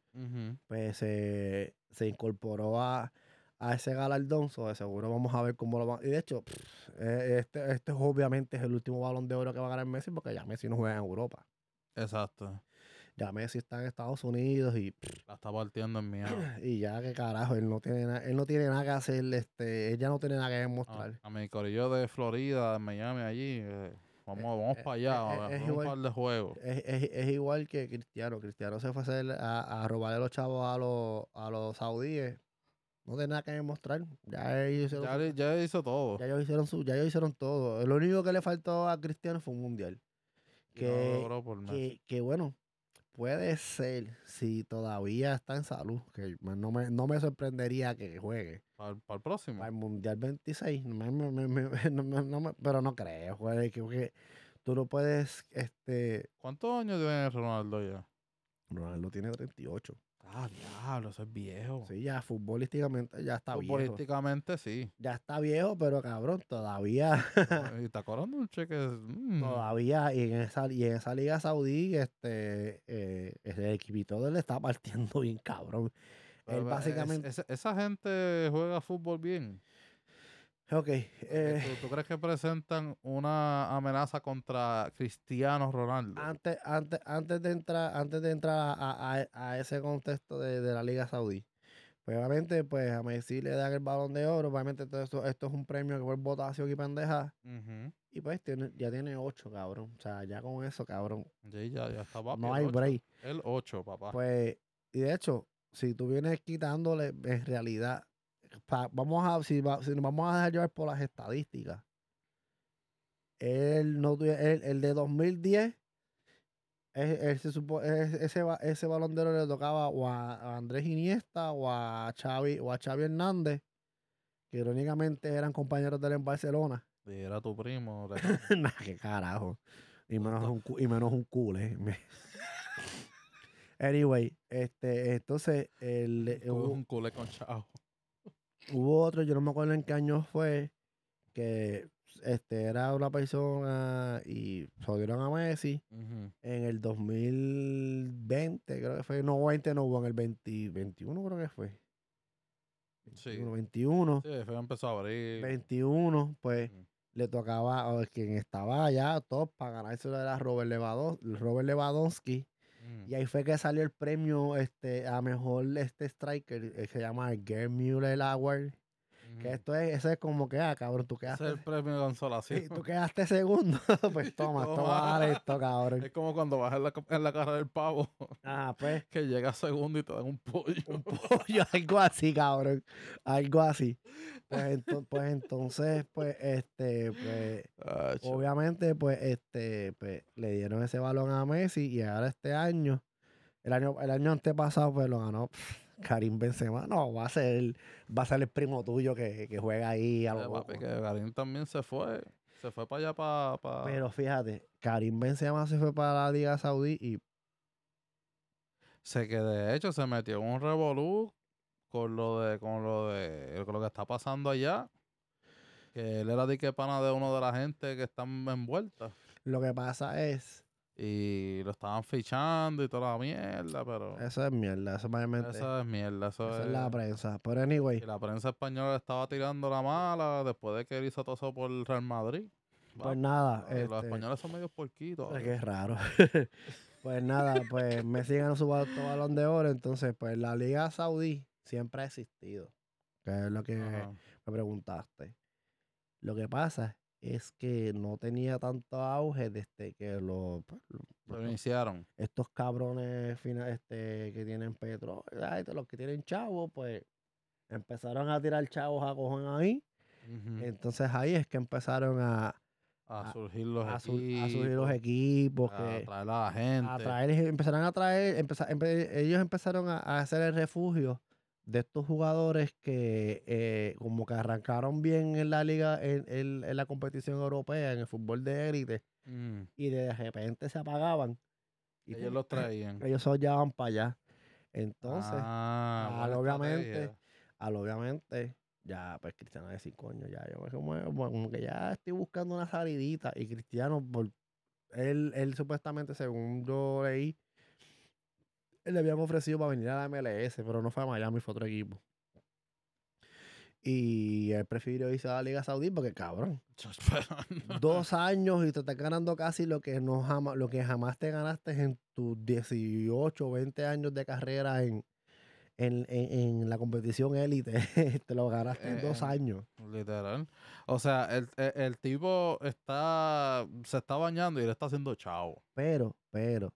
pues se, se incorporó a, a ese galardón. So, de seguro vamos a ver cómo lo van. Y de hecho, pff, eh, este, este es obviamente es el último balón de oro que va a ganar Messi porque ya Messi no juega en Europa. Exacto. Ya Messi está en Estados Unidos y, La está partiendo en Miami. <clears throat> y ya que carajo, él no tiene na- él no tiene nada que hacer, este, él ya no tiene nada que A, demostrar. a mi corillo de Florida, de Miami, allí. eh, vamos vamos eh, para eh, allá. eh, a es ver un igual. par de juegos. Es, es- es igual que Cristiano. Cristiano se fue a, hacer- a, a robarle los chavos a los, a los saudíes. No tiene nada que demostrar. Ya ellos hicieron, Ya, su- ya hizo todo. ya ellos hicieron su, ya ellos hicieron todo. Lo único que le faltó a Cristiano fue un mundial. Y no lo Que, logró por Messi. que, que bueno, puede ser si todavía está en salud. Que no me, no me sorprendería que juegue. Para, el próximo. Para el Mundial 26. no me- me- <laughs> no pero no creo, juegue, que, que tú no puedes, este, ¿Cuántos años tiene Ronaldo ya? Ronaldo tiene 38. Ah, diablo, eso es viejo. Sí, ya futbolísticamente ya está viejo. Políticamente sí. Ya está viejo, pero cabrón, todavía, y está cobrando un cheque. mm, todavía, y en esa, y en esa liga saudí, este, eh, ese equipito de él está partiendo bien cabrón. pero Él es- básicamente, es- esa gente juega fútbol bien. Ok, eh, ¿Tú, tú crees que presentan una amenaza contra Cristiano Ronaldo? antes, antes, antes de entrar, antes de entrar a, a- a ese contexto de, de la Liga Saudí, pues obviamente, pues a Messi le dan el balón de oro, obviamente todo esto, esto es un premio que por votación y pendeja, Ujú. y pues tiene, ya tiene ocho, cabrón, o sea, ya con eso, cabrón, Sí, ya, ya está papi, no hay ocho. break. El 8, papá. Pues, y de hecho, si tú vienes quitándole, en realidad, vamos a, si, va- si nos vamos a dejar llevar por las estadísticas, él no él- el de 2010, es- él se supo- es- ese, ese balón de oro le tocaba o a, Andrés Iniesta o a Xavi, o a Xavi Hernández, que irónicamente eran compañeros de él en Barcelona. Y era tu primo. <laughs> nah, qué carajo. Y menos un, y menos un. Me- <laughs> anyway, este, entonces, el, hubo, un culé con chavo. Hubo otro, yo no me acuerdo en qué año fue, que este, era una persona y jodieron a Messi Ujú. en el 2020, creo que fue, no, 20 no hubo, en el 20, 21 creo que fue. Sí. 21, 21, Sí, fue empezó a abrir. 21, pues Ujú. le tocaba, o quien estaba allá top para ganarse era Robert, Lewandowski, Robert Lewandowski. Ujú. Y ahí fue que salió el premio este, a mejor este striker, eh, se llama Gerd Müller Award. Que esto es, eso es como que, ah, cabrón, tú Ese quedaste, es el premio de consolación. sí, tú quedaste segundo. <laughs> <laughs> pues toma, toma, Toma. esto, cabrón. Es como cuando vas en la, en la carrera del pavo, Ah, pues, <laughs> que llega segundo y te dan un pollo. un pollo, algo así, cabrón. Algo así. Pues, ento- pues entonces, pues, este, pues, Ah, obviamente, pues, este, pues, le dieron ese balón a Messi y ahora este año, el año, el año antepasado, pues lo ganó pff, Karim Benzema. No, va a ser, va a ser el primo tuyo que, que juega ahí a lo Eh, loco. papi, que Garín también se fue. Se fue para allá para. para... Pero fíjate, Karim Benzema se fue para la Liga Saudí y Sé que de hecho se metió en un revolú con lo de con lo de con lo que está pasando allá. Que él era de que pana de uno de la gente que están envueltas. lo que pasa es, Y lo estaban fichando y toda la mierda, pero eso es mierda, eso mayormente, eso, eso es mierda, eso, es la prensa. Pero anyway, Y la prensa española estaba tirando la mala después de que él hizo todo eso por el Real Madrid. pues Va, nada, Los este, españoles son medio porquitos. Es que es raro. <laughs> pues nada, pues Messi ganó su ba- su balón de oro. Entonces, pues la Liga Saudí siempre ha existido. Que es lo que Ajá. me preguntaste. Lo que pasa es que no tenía tanto auge desde que los, pues, los- Lo iniciaron. estos cabrones fina- este, que tienen petróleo, los que tienen chavos, pues empezaron a tirar chavos a cojón ahí. Entonces ahí es que empezaron a, a a- surgir los a, equipos. a surgir los equipos. a que, traer a la gente. a traer, empezaron a traer, empeza- empe- ellos empezaron a hacer el refugio de estos jugadores que eh, como que arrancaron bien en la liga, en, en- en la competición europea, en el fútbol de élite, Mm. y de repente se apagaban. Y Ellos los traían. ellos se llevaban para allá. Entonces, ah, al obviamente, estrategia. al obviamente, ya pues Cristiano decir, coño, ya yo me- como, como que ya estoy buscando una salidita. Y Cristiano, por, él, él supuestamente, según yo leí, le habían ofrecido para venir a la MLS, pero no fue a Miami, fue a otro equipo. Y él prefirió irse a la Liga Saudí porque, cabrón, <laughs> dos años y te estás ganando casi lo que, no jamás, lo que jamás te ganaste en tus 18 o 20 años de carrera en, en, en- en la competición élite. <laughs> te lo ganaste en dos Eh, años. Literal. O sea, el, el- el tipo está se está bañando y le está haciendo chavo. Pero, pero,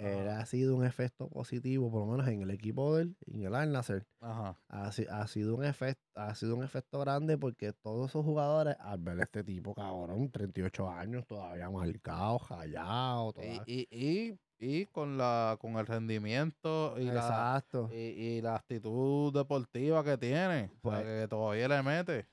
él ha sido un efecto positivo, por lo menos en el equipo de él, en el Al Nassr. Ajá. Ha, ha sido un efecto, ha sido un efecto grande porque todos esos jugadores, al ver a este tipo, cabrón, 38 años, todavía marcado, callado, Y, todavía. y, y, y con la con el rendimiento y la, y, y la actitud deportiva que tiene, Pues- que todavía le mete.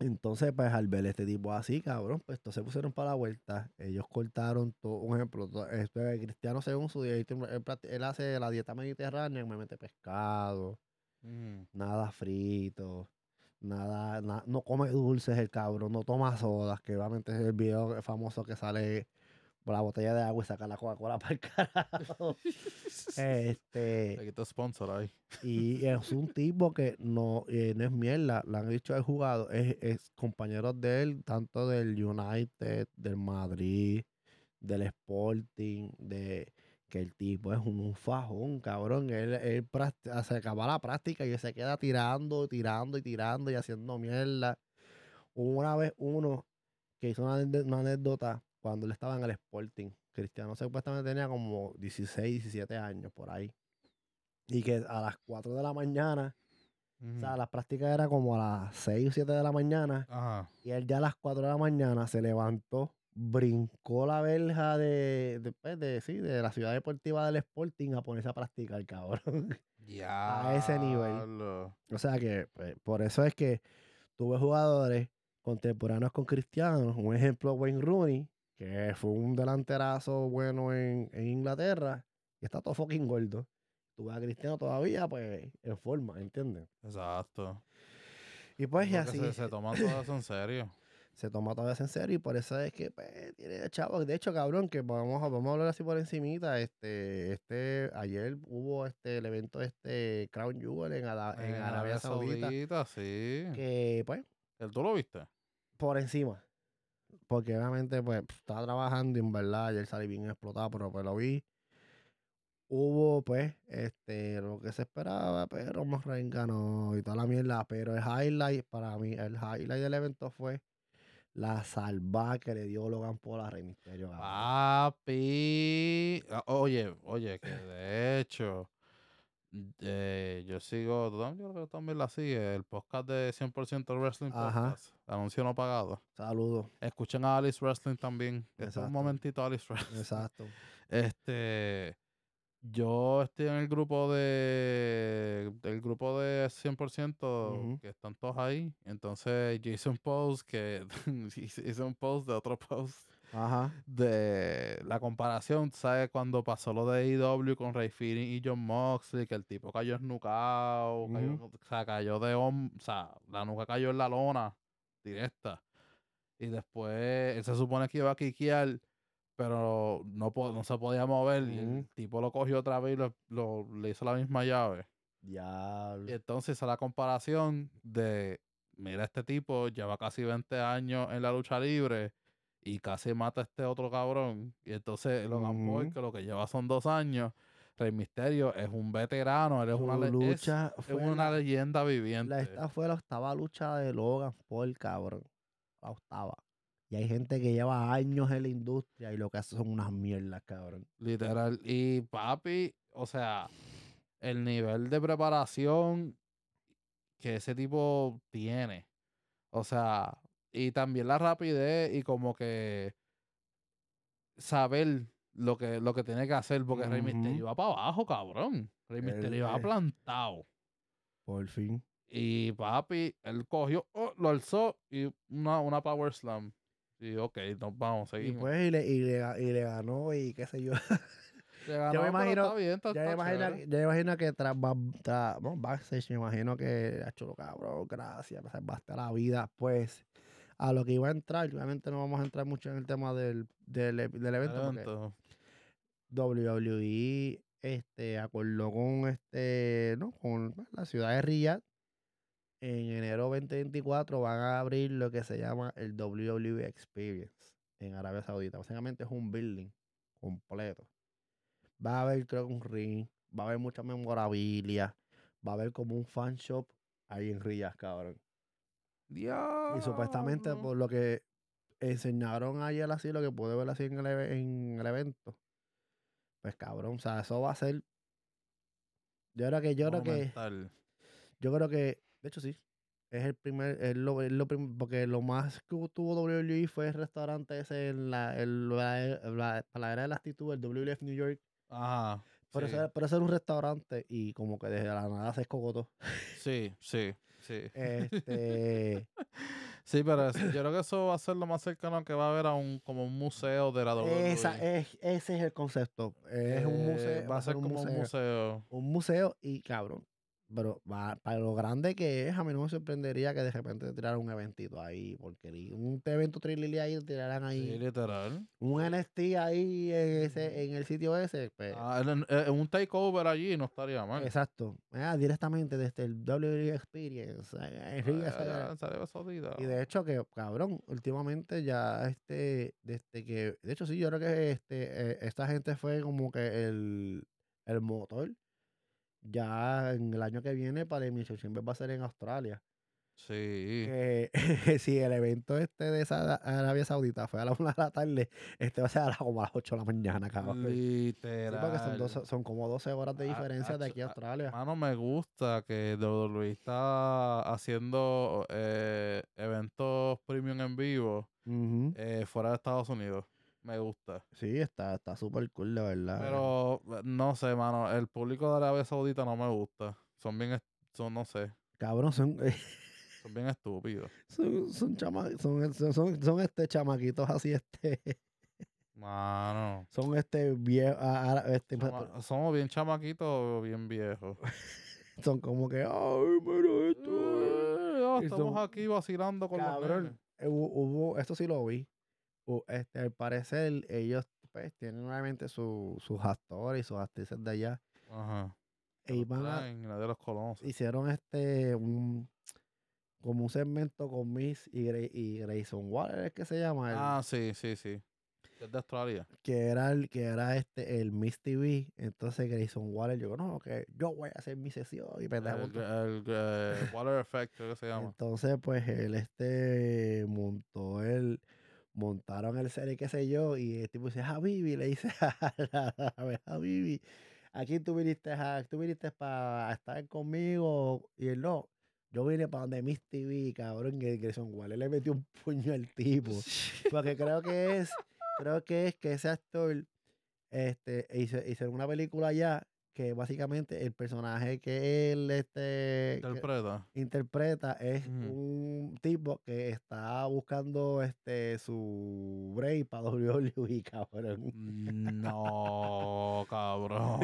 Entonces, pues al ver este tipo así, cabrón, pues todos se pusieron para la vuelta. Ellos cortaron todo. Un ejemplo, to- este Cristiano, según su dieta, él, él hace la dieta mediterránea, me mete pescado, Ujú. nada frito, nada, na- no come dulces el cabrón, no toma sodas, que obviamente es el video famoso que sale la botella de agua y saca la Coca-Cola <laughs> para el carajo. este, Le quito sponsor ahí. y es un tipo que no, eh, no es mierda, le han dicho al jugado, es, es compañeros de él, tanto del United, del Madrid, del Sporting, de que el tipo es un fajón, cabrón. Él, él prac- se acaba la práctica y se queda tirando, tirando y tirando y haciendo mierda. Una vez uno que hizo una anécdota cuando él estaba en el Sporting. Cristiano supuestamente tenía como 16, 17 años por ahí. Y que a las 4 de la mañana, o sea, las prácticas era como a las 6 o 7 de la mañana. Ajá. Y él ya a las 4 de la mañana se levantó, brincó la verja de, de, pues, de, sí, de la ciudad deportiva del Sporting a ponerse a practicar, cabrón. Ya. <laughs> A ese nivel. O sea que pues, por eso es que tuve jugadores contemporáneos con Cristiano. Un ejemplo, Wayne Rooney, que fue un delanterazo bueno en, en Inglaterra, y está todo fucking gordo. Tú ves a Cristiano todavía, pues, en forma, ¿entiendes? Exacto. Y pues, y así Se, se toman todo eso en serio. <laughs> se toma todo eso en serio y por eso es que pues, tiene chavos. De hecho, cabrón, que vamos a, vamos a hablar así por encimita. Este, este, ayer hubo este el evento este Crown Jewel en, Ara- en Arabia Saudita. sí. Que pues, ¿El tú lo viste? por encima. Porque obviamente, pues, estaba trabajando y en verdad ayer salí bien explotado, pero pues lo vi. Hubo, pues, este, lo que se esperaba, pero Reigns ganó y toda la mierda. Pero el highlight, para mí, el highlight del evento fue la salvada que le dio Logan Paul a Rey Mysterio. cabrón. Papi. Ah, Oye, oye, que de hecho, eh, yo sigo, yo creo que también la sigue, el podcast de 100% Wrestling Ajá. Podcast, anuncio no pagado. Saludos. Escuchen a Alice Wrestling también. Este es un momentito Alice Wrestling. Exacto. <laughs> Este, yo estoy en el grupo de, del grupo de 100% Ujú. que están todos ahí. Entonces yo hice un post que, <laughs> hice un post de otro post Ajá. de la comparación, ¿sabes? Cuando pasó lo de IW con Ray Feeling y John Moxley, que el tipo cayó esnucado, cayó, o sea, cayó de hom- o sea, la nuca cayó en la lona directa. Y después él se supone que iba a quiquear, pero no, po- no se podía mover. Y el tipo lo cogió otra vez y lo, lo- le hizo la misma llave. Ya. Y entonces a la comparación de, mira, este tipo lleva casi 20 años en la lucha libre y casi mata a este otro cabrón. Y entonces Logan Paul, que lo que lleva son dos años, Rey Misterio es un veterano, él es una, es- lucha es una la- leyenda La, viviente. esta fue la octava lucha de Logan Paul, cabrón. La octava. Y hay gente que lleva años en la industria y lo que hace son unas mierdas, cabrón. Literal. Y papi, o sea, el nivel de preparación que ese tipo tiene. O sea, y también la rapidez y como que saber lo que, lo que tiene que hacer, porque Rey. Misterio va para abajo, cabrón. Rey Él Misterio va es- plantado. Por fin. Y papi, él cogió, oh, lo alzó y una, una power slam. Y ok, nos vamos, Y seguimos. pues, y le, y le, y le ganó y qué sé yo. <laughs> Le <laughs> ganó, me pero imagino- está bien, está- ya, me imagino, me imagino que tras, bueno, backstage, me imagino que ha hecho lo cabrón, gracias, me salvaste la vida. Pues, a lo que iba a entrar, obviamente no vamos a entrar mucho en el tema del, del, e- del evento, porque. WWE este, acordó con este, ¿no? con la ciudad de Riyadh. En enero 2024 van a abrir lo que se llama el WWE Experience en Arabia Saudita. Básicamente es un building completo. Va a haber, creo que un ring, va a haber mucha memorabilia, va a haber como un fan shop ahí en Riyadh, cabrón. Y supuestamente por lo que enseñaron ayer así, lo que pude ver así en el, en el evento, pues cabrón, o sea, eso va a ser. Yo creo que, yo creo que, yo creo que, de hecho sí, es el primer, es lo, es lo prim- porque lo más que tuvo WWE fue el restaurante ese en la, en la, la- la era de la actitud, el WWF New York. Ajá. Pero, sí. ese, pero ese era un restaurante y como que desde la nada se escogotó. sí, sí, sí. Este, <laughs> Sí, pero yo creo que eso va a ser lo más cercano que va a haber a un como un museo de la WWE. esa, es, ese es el concepto. Es un Eh, museo. Va a ser como un museo. un museo y cabrón. Pero para lo grande que es, a mí no me sorprendería que de repente tiraran un eventito ahí, porque un evento trilili ahí tiraran ahí Sí, literal. un NST ahí en ese en el sitio ese, pues, Ah, en- un takeover allí no estaría mal. exacto, Ah, directamente desde el WWE Experience eh, Ah, ya, y de hecho que cabrón, últimamente ya este desde que de hecho sí, yo creo que este eh, esta gente fue como que el el motor ya en el año que viene para Elimination Chamber va a ser en Australia. Sí. <laughs> Que si el evento este de esa Arabia Saudita fue a las 1 de la tarde, este va a ser a las, como a las 8 de la mañana, cabrón. Sí, Literal. porque son, 12 son como 12 horas de Ah, diferencia de aquí a ah, Australia. Mano, me gusta que WWE está haciendo eh, eventos premium en vivo eh, fuera de Estados Unidos. Me gusta. Sí, está está súper cool, de verdad. Pero no sé, mano. El público de Arabia Saudita no me gusta. Son bien, son, no sé. Cabrón, son. <laughs> Son bien estúpidos. Son, son, chama- son, son, son, este chamaquitos así, este. <laughs> Mano. Son este viejos. Este, somos bien chamaquitos o bien viejos. <laughs> son como que. Ay, mira esto. Eh, ya Y estamos son- aquí vacilando con los Cabrón. nenes. eh, Hubo, hubo- esto sí lo vi. Hu- Este, al parecer, ellos pues tienen nuevamente su- sus actores y sus actrices de allá. Ajá. E iban a- traen y nadie los conoce. hicieron este un como un segmento con Miss y, y Grayson Waller es que se llama el- Ah, sí, sí, sí. Es de Australia. que era el que era este el Miss TV entonces Grayson Waller yo no que yo voy a hacer mi sesión y pendejo, El, el, eh, Water Effect, creo que se llama. entonces pues él este montó el montaron el serie qué sé yo y el tipo dice Habibi le dice <laughs> a Habibi aquí tú viniste a, tú viniste para estar conmigo y él no yo vine para donde Miss TV cabrón y el Grayson Waller le metió un puño al tipo porque creo que es creo que es que ese actor este hizo, hicieron una película allá que básicamente el personaje que él este que- Interpreta. es un tipo que está buscando este su break para <laughs> WWE, <laughs> cabrón. No, <laughs> cabrón.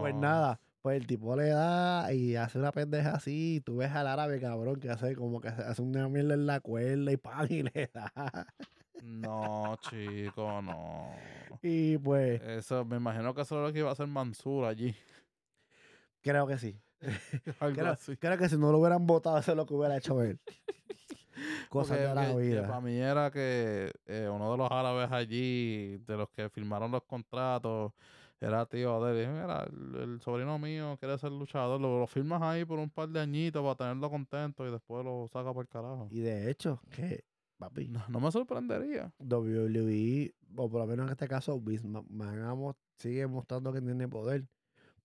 Pues nada, pues el tipo le da y hace una pendeja así, y tú ves al árabe, cabrón, que hace como que hace hace una mierda en la cuerda y pan y le da. No, chico, no. Y pues, Eso, me imagino que eso es lo que iba a hacer Mansur allí. creo que sí. <laughs> Algo Creo, así. creo que si no lo hubieran votado, eso es lo que hubiera hecho él. <laughs> Cosas de la vida. para mí era que eh, uno de los árabes allí, de los que firmaron los contratos, era tío de él. Y, Mira, el, el sobrino mío quiere ser luchador. Lo, lo firmas ahí por un par de añitos para tenerlo contento y después lo saca por el carajo. Y de hecho, que, papi, No, no me sorprendería. WWE, o por lo menos en este caso, Vince sigue mostrando que tiene poder.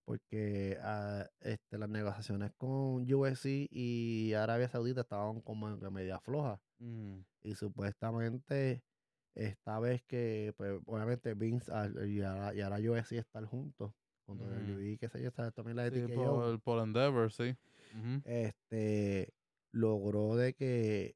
Porque ah, este, las negociaciones con UFC y Arabia Saudita estaban como que media flojas. Mm. Y supuestamente, esta vez que, pues, obviamente Vince y ahora, y ahora UFC están juntos. Con Ujú. WWE, qué sé yo, está también la de Sí, por, por Endeavor, sí. Este logró de que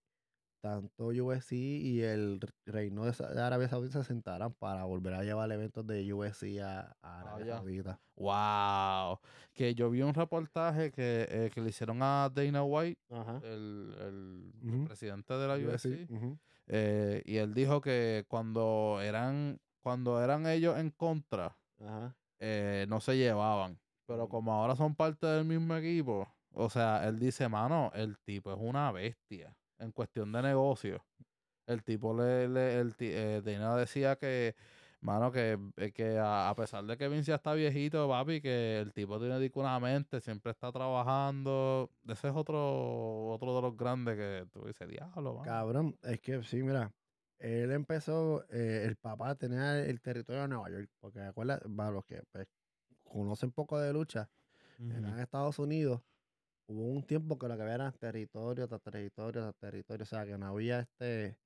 tanto UFC y el reino de Arabia Saudita se sentaran para volver a llevar eventos de UFC a, a Arabia. Saudita. Wow. Que yo vi un reportaje que, eh, que le hicieron a Dana White, Ajá. el, el- presidente de la UFC, ujú. eh, y él dijo que cuando eran, cuando eran ellos en contra, Ajá. eh, no se llevaban. Pero como ahora son parte del mismo equipo, o sea, él dice, mano, el tipo es una bestia en cuestión de negocio. El tipo le, le el, ti- eh, Dana decía que, mano, que, eh, que a, a pesar de que Vince ya está viejito, papi, que el tipo tiene una mente, siempre está trabajando. Ese es otro, otro de los grandes que tú dices, diablo, mano". Cabrón, es que sí, mira, él empezó, eh, el papá tenía el territorio de Nueva York, porque acuérdate, para los que pues, conocen poco de lucha, en Ujú. Estados Unidos hubo un tiempo que lo que había era territorio tras territorio tras territorio, o sea que no había este,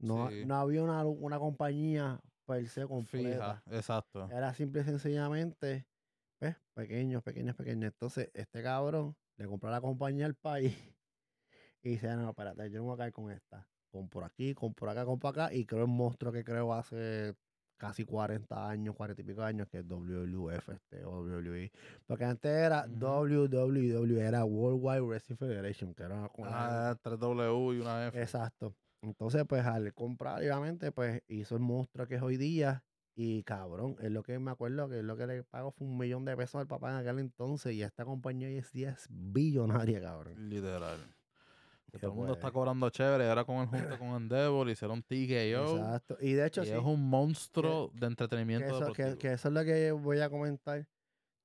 no, Sí. no había una, una compañía per se completa. Fija, exacto. Era simple y sencillamente, pues, pequeños, pequeños, pequeños. Entonces, este cabrón le compró la compañía al país <laughs> y dice, no, espérate, yo no voy a caer con esta. Con por aquí, con por acá, con por acá. Y creo el monstruo que creo hace casi 40 años, 40 y pico años, que es WWF, este, o WWE. Porque antes era Ujú. WWW, era Worldwide Wrestling Federation, que era la- Ah, 3W y una F. Exacto. Entonces, pues al comprar, obviamente, pues hizo el monstruo que es hoy día. Y cabrón, es lo que me acuerdo que es lo que le pago fue un millón de pesos al papá en aquel entonces. Y esta compañía hoy es 10 billonaria, cabrón. Literal. Que todo el mundo pues- está cobrando chévere. Ahora con el junto con Endeavor hicieron TKO. Exacto. Y de hecho, Y sí, es un monstruo de que entretenimiento eso, que, deportivo. que eso es lo que voy a comentar.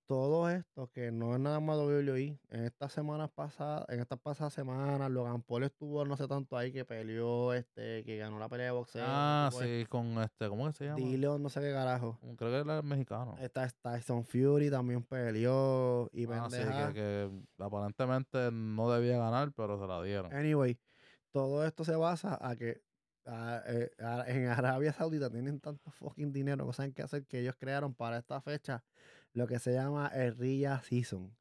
Todo esto, que no es nada más WWE. En estas semanas pasadas, en estas pasadas semanas, Logan Paul estuvo no sé tanto ahí que peleó, este, que ganó la pelea de boxeo. ah, sí, con este, ¿cómo que se llama? Dillon, no sé qué carajo. Creo que él es mexicano. Está Tyson Fury también peleó y Ah, sí, que, que aparentemente no debía ganar, pero se la dieron. Anyway, todo esto se basa a que a- eh, a- en Arabia Saudita tienen tanto fucking dinero que saben qué hacer que ellos crearon para esta fecha lo que se llama el Riyadh Season.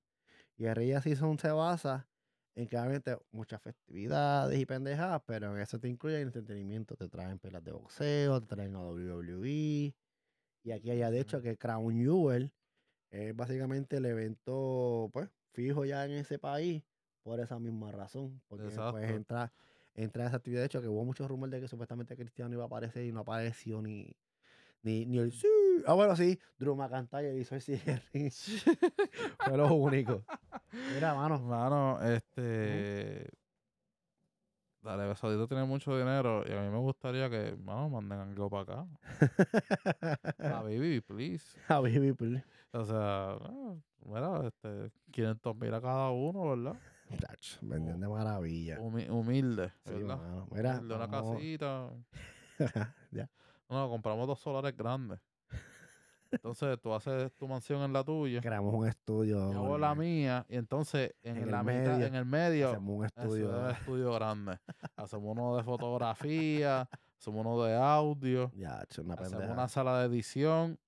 Y el Riyadh Season se basa en que obviamente muchas festividades y pendejadas, pero en eso te incluye el entretenimiento, te traen pelas de boxeo, te traen a WWE, y aquí hay de hecho que Crown Jewel es básicamente el evento, pues, fijo ya en ese país por esa misma razón, porque Exacto. entra, entra esa actividad, de hecho que hubo muchos rumores de que supuestamente Cristiano iba a aparecer y no apareció ni, ni, ni el sí. Ah, bueno, sí, Drew McIntyre hizo el cierre. Fue lo único. Mira, mano. Mano, este. Dale, Besodito tiene mucho dinero y a mí me gustaría que, mano, manden algo para acá. <laughs> A Baby, please. A Baby, please. O sea, ah, mira, este, 500 mil a cada uno, ¿verdad? Chacho, Vendían de maravilla. Humi- humilde, Sí, ¿verdad? mano. Mira, Humilde, una vamos- casita. <laughs> ya. No, compramos dos solares grandes. Entonces tú haces tu mansión en la tuya. Creamos un estudio. Yo hago la mía y entonces en, la mitad, medio, en el medio, Hacemos un estudio. un estudio grande. Hacemos uno de fotografía, hacemos uno de audio, Ya, una hacemos pendeja. una sala de edición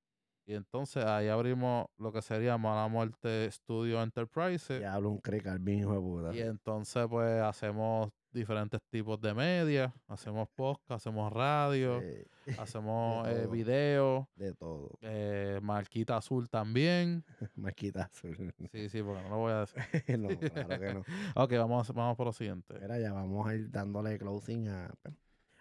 y entonces ahí abrimos lo que sería Mala Muerte Studio Enterprise. Ya hablo un crick al hijo de puta. Y entonces pues hacemos diferentes tipos de media, hacemos podcast, hacemos radio, Sí, <laughs> hacemos eh, video, de todo. <laughs> eh, marquita azul también. Marquita azul. Sí, sí, porque no lo voy a decir. <laughs> no, claro que no. Ok, vamos, vamos por lo siguiente. Mira, ya vamos a ir dándole closing a,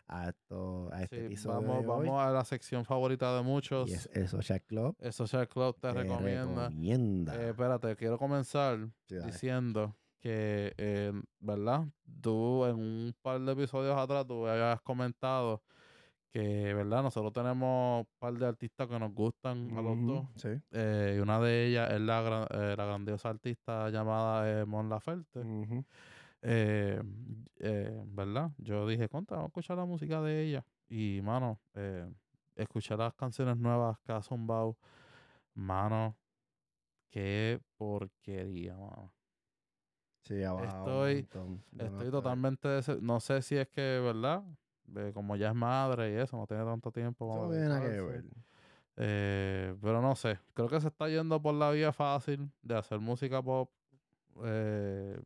a, esto, a este Sí, episodio. vamos, vamos a la sección favorita de muchos. Y es el Social Club. El Social Club te, te recomienda. recomienda. Eh, espérate, quiero comenzar Sí, diciendo que, eh, ¿verdad? Tú en un par de episodios atrás tú habías comentado que, ¿verdad? Nosotros tenemos un par de artistas que nos gustan a los dos. Sí. Eh, y una de ellas es la, gran- eh, la grandiosa artista llamada Mon Laferte. Eh, ¿Verdad? Yo dije, contra, vamos a escuchar la música de ella. Y, mano, escuchar las canciones nuevas que ha zumbado, mano, qué porquería, mano. Sí, abajo. un Estoy- no Estoy totalmente, no sé si es que, ¿verdad? Eh, como ya es madre y eso, no tiene tanto tiempo. No nada que ver. Eh, pero no sé, creo que se está yendo por la vía fácil de hacer música pop. eh,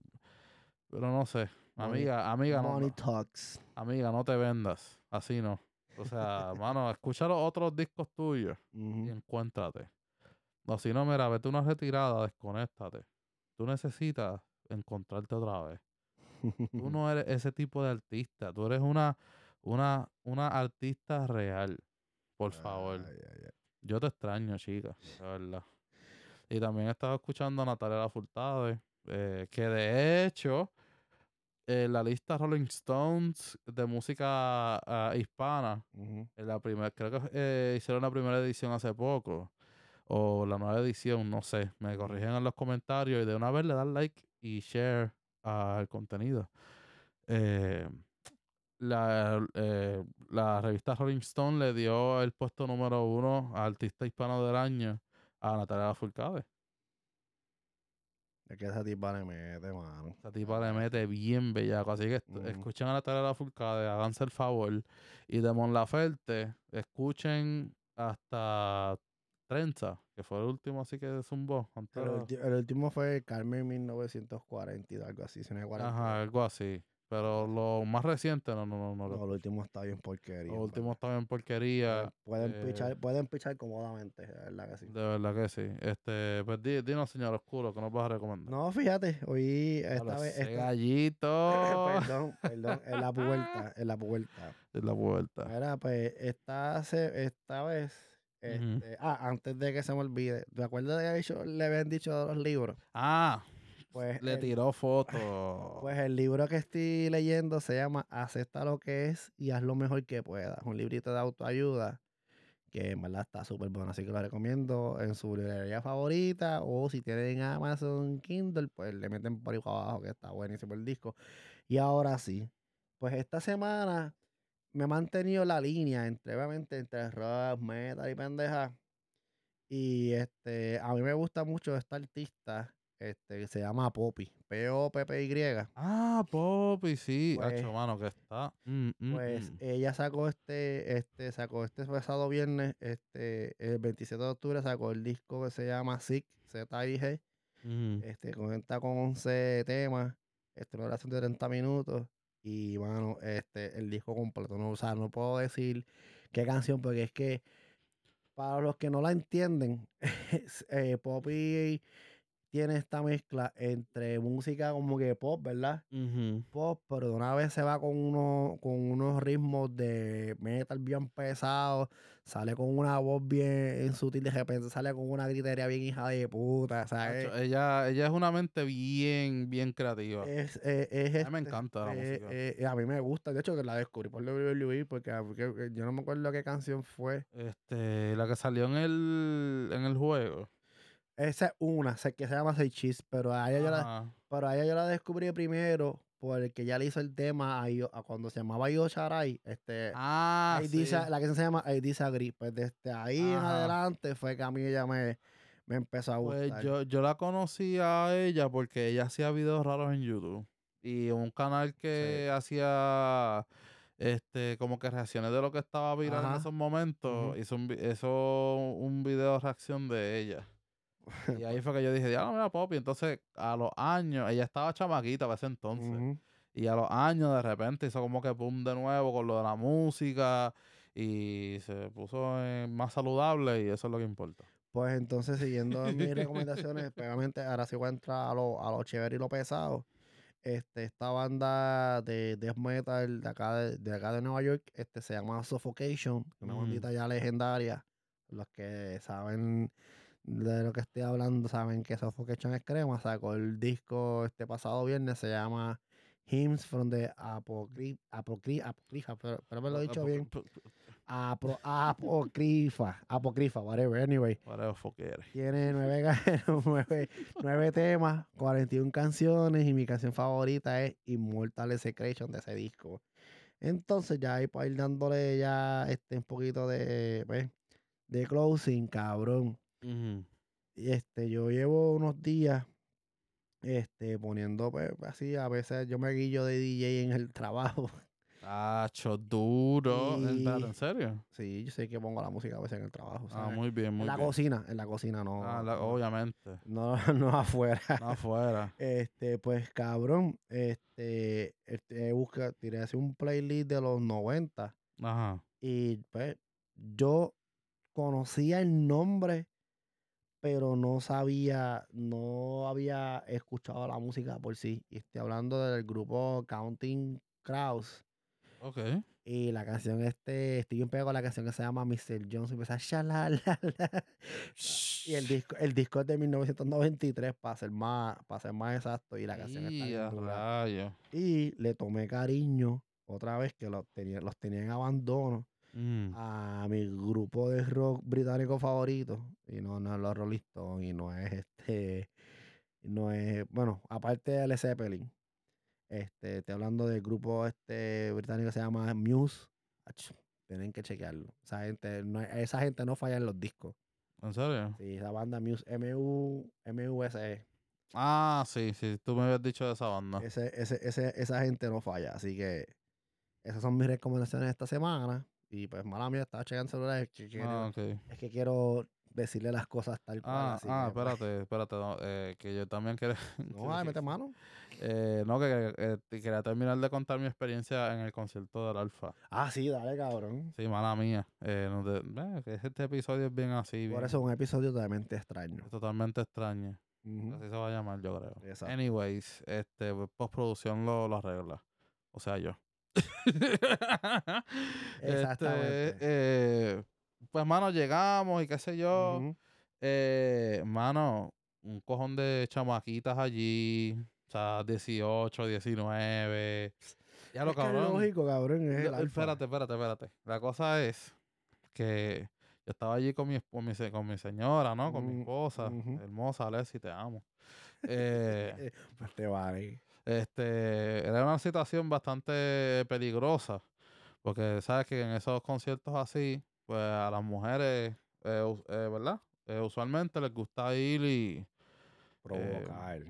pero no sé, amiga, amiga, no, Money no- Talks. amiga, no te vendas, así no. O sea, <laughs> mano, escucha los otros discos tuyos y encuéntrate. O si no, mira, vete una retirada, desconéctate. Tú necesitas encontrarte otra vez. Tú <laughs> no eres ese tipo de artista, tú eres una, una, una artista real. Por favor. Yo te extraño, chica, de verdad. Y también he estado escuchando a Natalia Lafourcade, eh, que de hecho, en la lista Rolling Stones de música ah, hispana, en la primera, creo que eh, hicieron la primera edición hace poco, o la nueva edición, no sé, me corrigen en los comentarios y de una vez le dan like y share al contenido. Eh, la, eh, la revista Rolling Stone le dio el puesto número uno a artista hispano del año a Natalia Lafourcade. Es que esa tipa le mete, mano. Esa tipa le mete bien bellaco. Así que escuchen a Natalia Lafourcade, háganse el favor. Y de Mon Laferte, escuchen hasta Trenza, que fue el último así que zumbó. antes El, el último fue Carmen 1940 y algo así. si no es 40. Ajá, algo así. Pero lo más reciente, no, no, no. no. No, el último está bien porquería. lo en último está bien porquería. Pueden, eh, pichar, pueden pichar cómodamente, de verdad que sí. De verdad que sí. Este, pues di- dinos, señor Oscuro, que nos vas a recomendar. No, fíjate, hoy esta vez. gallito. <laughs> perdón, perdón, en la puerta, en la puerta. <laughs> Es la vuelta. Mira, pues esta, esta vez. Este, ah, antes de que se me olvide, ¿te acuerdas de que le habían dicho los libros? Ah, Pues le el- tiró foto. <laughs> Pues el libro que estoy leyendo se llama Acepta lo que es y haz lo mejor que puedas. Un librito de autoayuda que en verdad está súper bueno, así que lo recomiendo en su librería favorita o si tienen Amazon Kindle, pues le meten por ahí abajo que está buenísimo el disco. Y ahora sí, pues esta semana me he mantenido la línea entre, obviamente, entre rock, metal y pendeja. Y este, a mí me gusta mucho esta artista, este, que se llama Poppy, P-O-P-P-Y. Ah, Poppy, sí. Pues- Hacho, mano, que está. Mm, mm, Pues mm. ella sacó este, este, sacó este pasado viernes, este, el 27 de octubre sacó el disco que se llama Sick, Z-I-G, Mm. este, cuenta con 11 temas, Este, una duración de 30 minutos. Y, mano, este, el disco completo. No, o sea, no puedo decir qué canción, porque es que para los que no la entienden, <laughs> eh, Poppy tiene esta mezcla entre música como que pop, ¿verdad? Pop, pero de una vez se va con, uno, con unos ritmos de metal bien pesados, sale con una voz bien sutil, de repente sale con una gritería bien hija de puta, ¿sabes? ella, ella es una mente bien, bien creativa. Es, eh, es, a mí me este, encanta la eh, música. Eh, a mí me gusta, de hecho que la descubrí por WWE porque, porque yo no me acuerdo qué canción fue. Este, la que salió en el, en el juego. Esa es una, sé que se llama Say Cheese, pero a ella, yo la, pero a ella yo la descubrí primero porque ya le hizo el tema a, cuando se llamaba Yo Sharai. Este, ah, sí. la que se llama I Disagree. Pues desde ahí en adelante fue que a mí ella me, me empezó a pues gustar. Pues yo, yo la conocí a ella porque ella hacía videos raros en YouTube. Y un canal que hacía este como que reacciones de lo que estaba viral en esos momentos. hizo, un, hizo un video reacción de ella. Y <laughs> ahí fue que yo dije, ya no mira Poppy. Entonces, a los años, ella estaba chamaquita a ese entonces. Y a los años, de repente, hizo como que pum de nuevo con lo de la música. Y se puso más saludable y eso es lo que importa. Pues entonces, siguiendo mis <laughs> recomendaciones, obviamente ahora sí voy a entrar a lo, a lo chévere y lo pesado. Este, esta banda de death metal de acá de, acá de Nueva York este, se llama Suffocation, una bandita ya legendaria. Los que saben de lo que estoy hablando saben que Suffocation es crema. Sacó el disco este pasado viernes, se llama Hymns from the Apocrypha, Apocrypha, pero, pero me lo he dicho bien. Apro, apocrypha, apocrypha, whatever, anyway. Whatever Tiene nueve, <laughs> nueve, nueve, temas, 41 canciones y mi canción favorita es Immortal Execration de ese disco. Entonces ya ahí para ir dándole ya este un poquito de, pues, de closing, cabrón. Y este, yo llevo unos días este, poniendo pues, así, a veces yo me guillo de DJ en el <laughs> trabajo. Ah, duro. ¿En serio? Sí, yo sé que pongo la música a veces en el trabajo. Ah, muy bien, muy en la cocina, en la cocina no. Ah, obviamente. No, <laughs> no afuera. No afuera. <laughs> Este, pues cabrón, este, este busca, tiré así un playlist de los 90. Ajá. Y pues yo conocía el nombre pero no sabía, no había escuchado la música por sí. Y estoy hablando del grupo Counting Crows. Ok. Y la canción este, estoy bien pegado con la canción que se llama Mr. Jones y empieza Shalalala. y el disco, el disco es de 1993 para ser más, para ser más exacto. Y la canción está Y le tomé cariño otra vez que los tenía, los tenía en abandono. Mm. a mi grupo de rock británico favorito. Y no, no es los Rolling Stones y no es este. No es. Bueno, aparte de Led Zeppelin. Este, estoy hablando del grupo este británico que se llama Muse. tienen que chequearlo. Esa gente, no, esa gente no falla en los discos. ¿En serio? Sí, esa banda Muse, M-U, M-U-S-E. Ah, sí, sí, tú me habías dicho de esa banda. Ese, ese, ese, esa gente no falla, así que esas son mis recomendaciones esta semana. Y pues, mala mía, estaba checando celular. Es que quiero, ah, es que quiero decirle las cosas tal cual. Ah, así ah pues espérate, espérate. eh, que yo también quiero. <laughs> <laughs> No, ay, mete mano. Eh, no, que, eh, quería terminar de contar mi experiencia en el concierto del Alfa. Ah, sí, dale, cabrón. Sí, mala mía. Eh, este episodio es bien así. Por eso es un episodio totalmente extraño. Totalmente extraño. Así se va a llamar, yo creo. Exacto. Anyways, este, postproducción lo, lo arregla. O sea, yo. <laughs> Exactamente. Este, eh, pues, mano, llegamos y qué sé yo. eh, mano, un cojón de chamaquitas allí. O sea, 18, 19. Ya lo cabrón. lógico, cabrón. espérate, espérate, espérate. La cosa es que yo estaba allí con mi, con mi, con mi señora, ¿no? Con mi mm, esposa. Hermosa, Alessi, te amo. <laughs> Eh, pues te vale. Este, era una situación bastante peligrosa, porque sabes que en esos conciertos así, pues a las mujeres, eh, eh, ¿verdad? Eh, usualmente les gusta ir y provocar,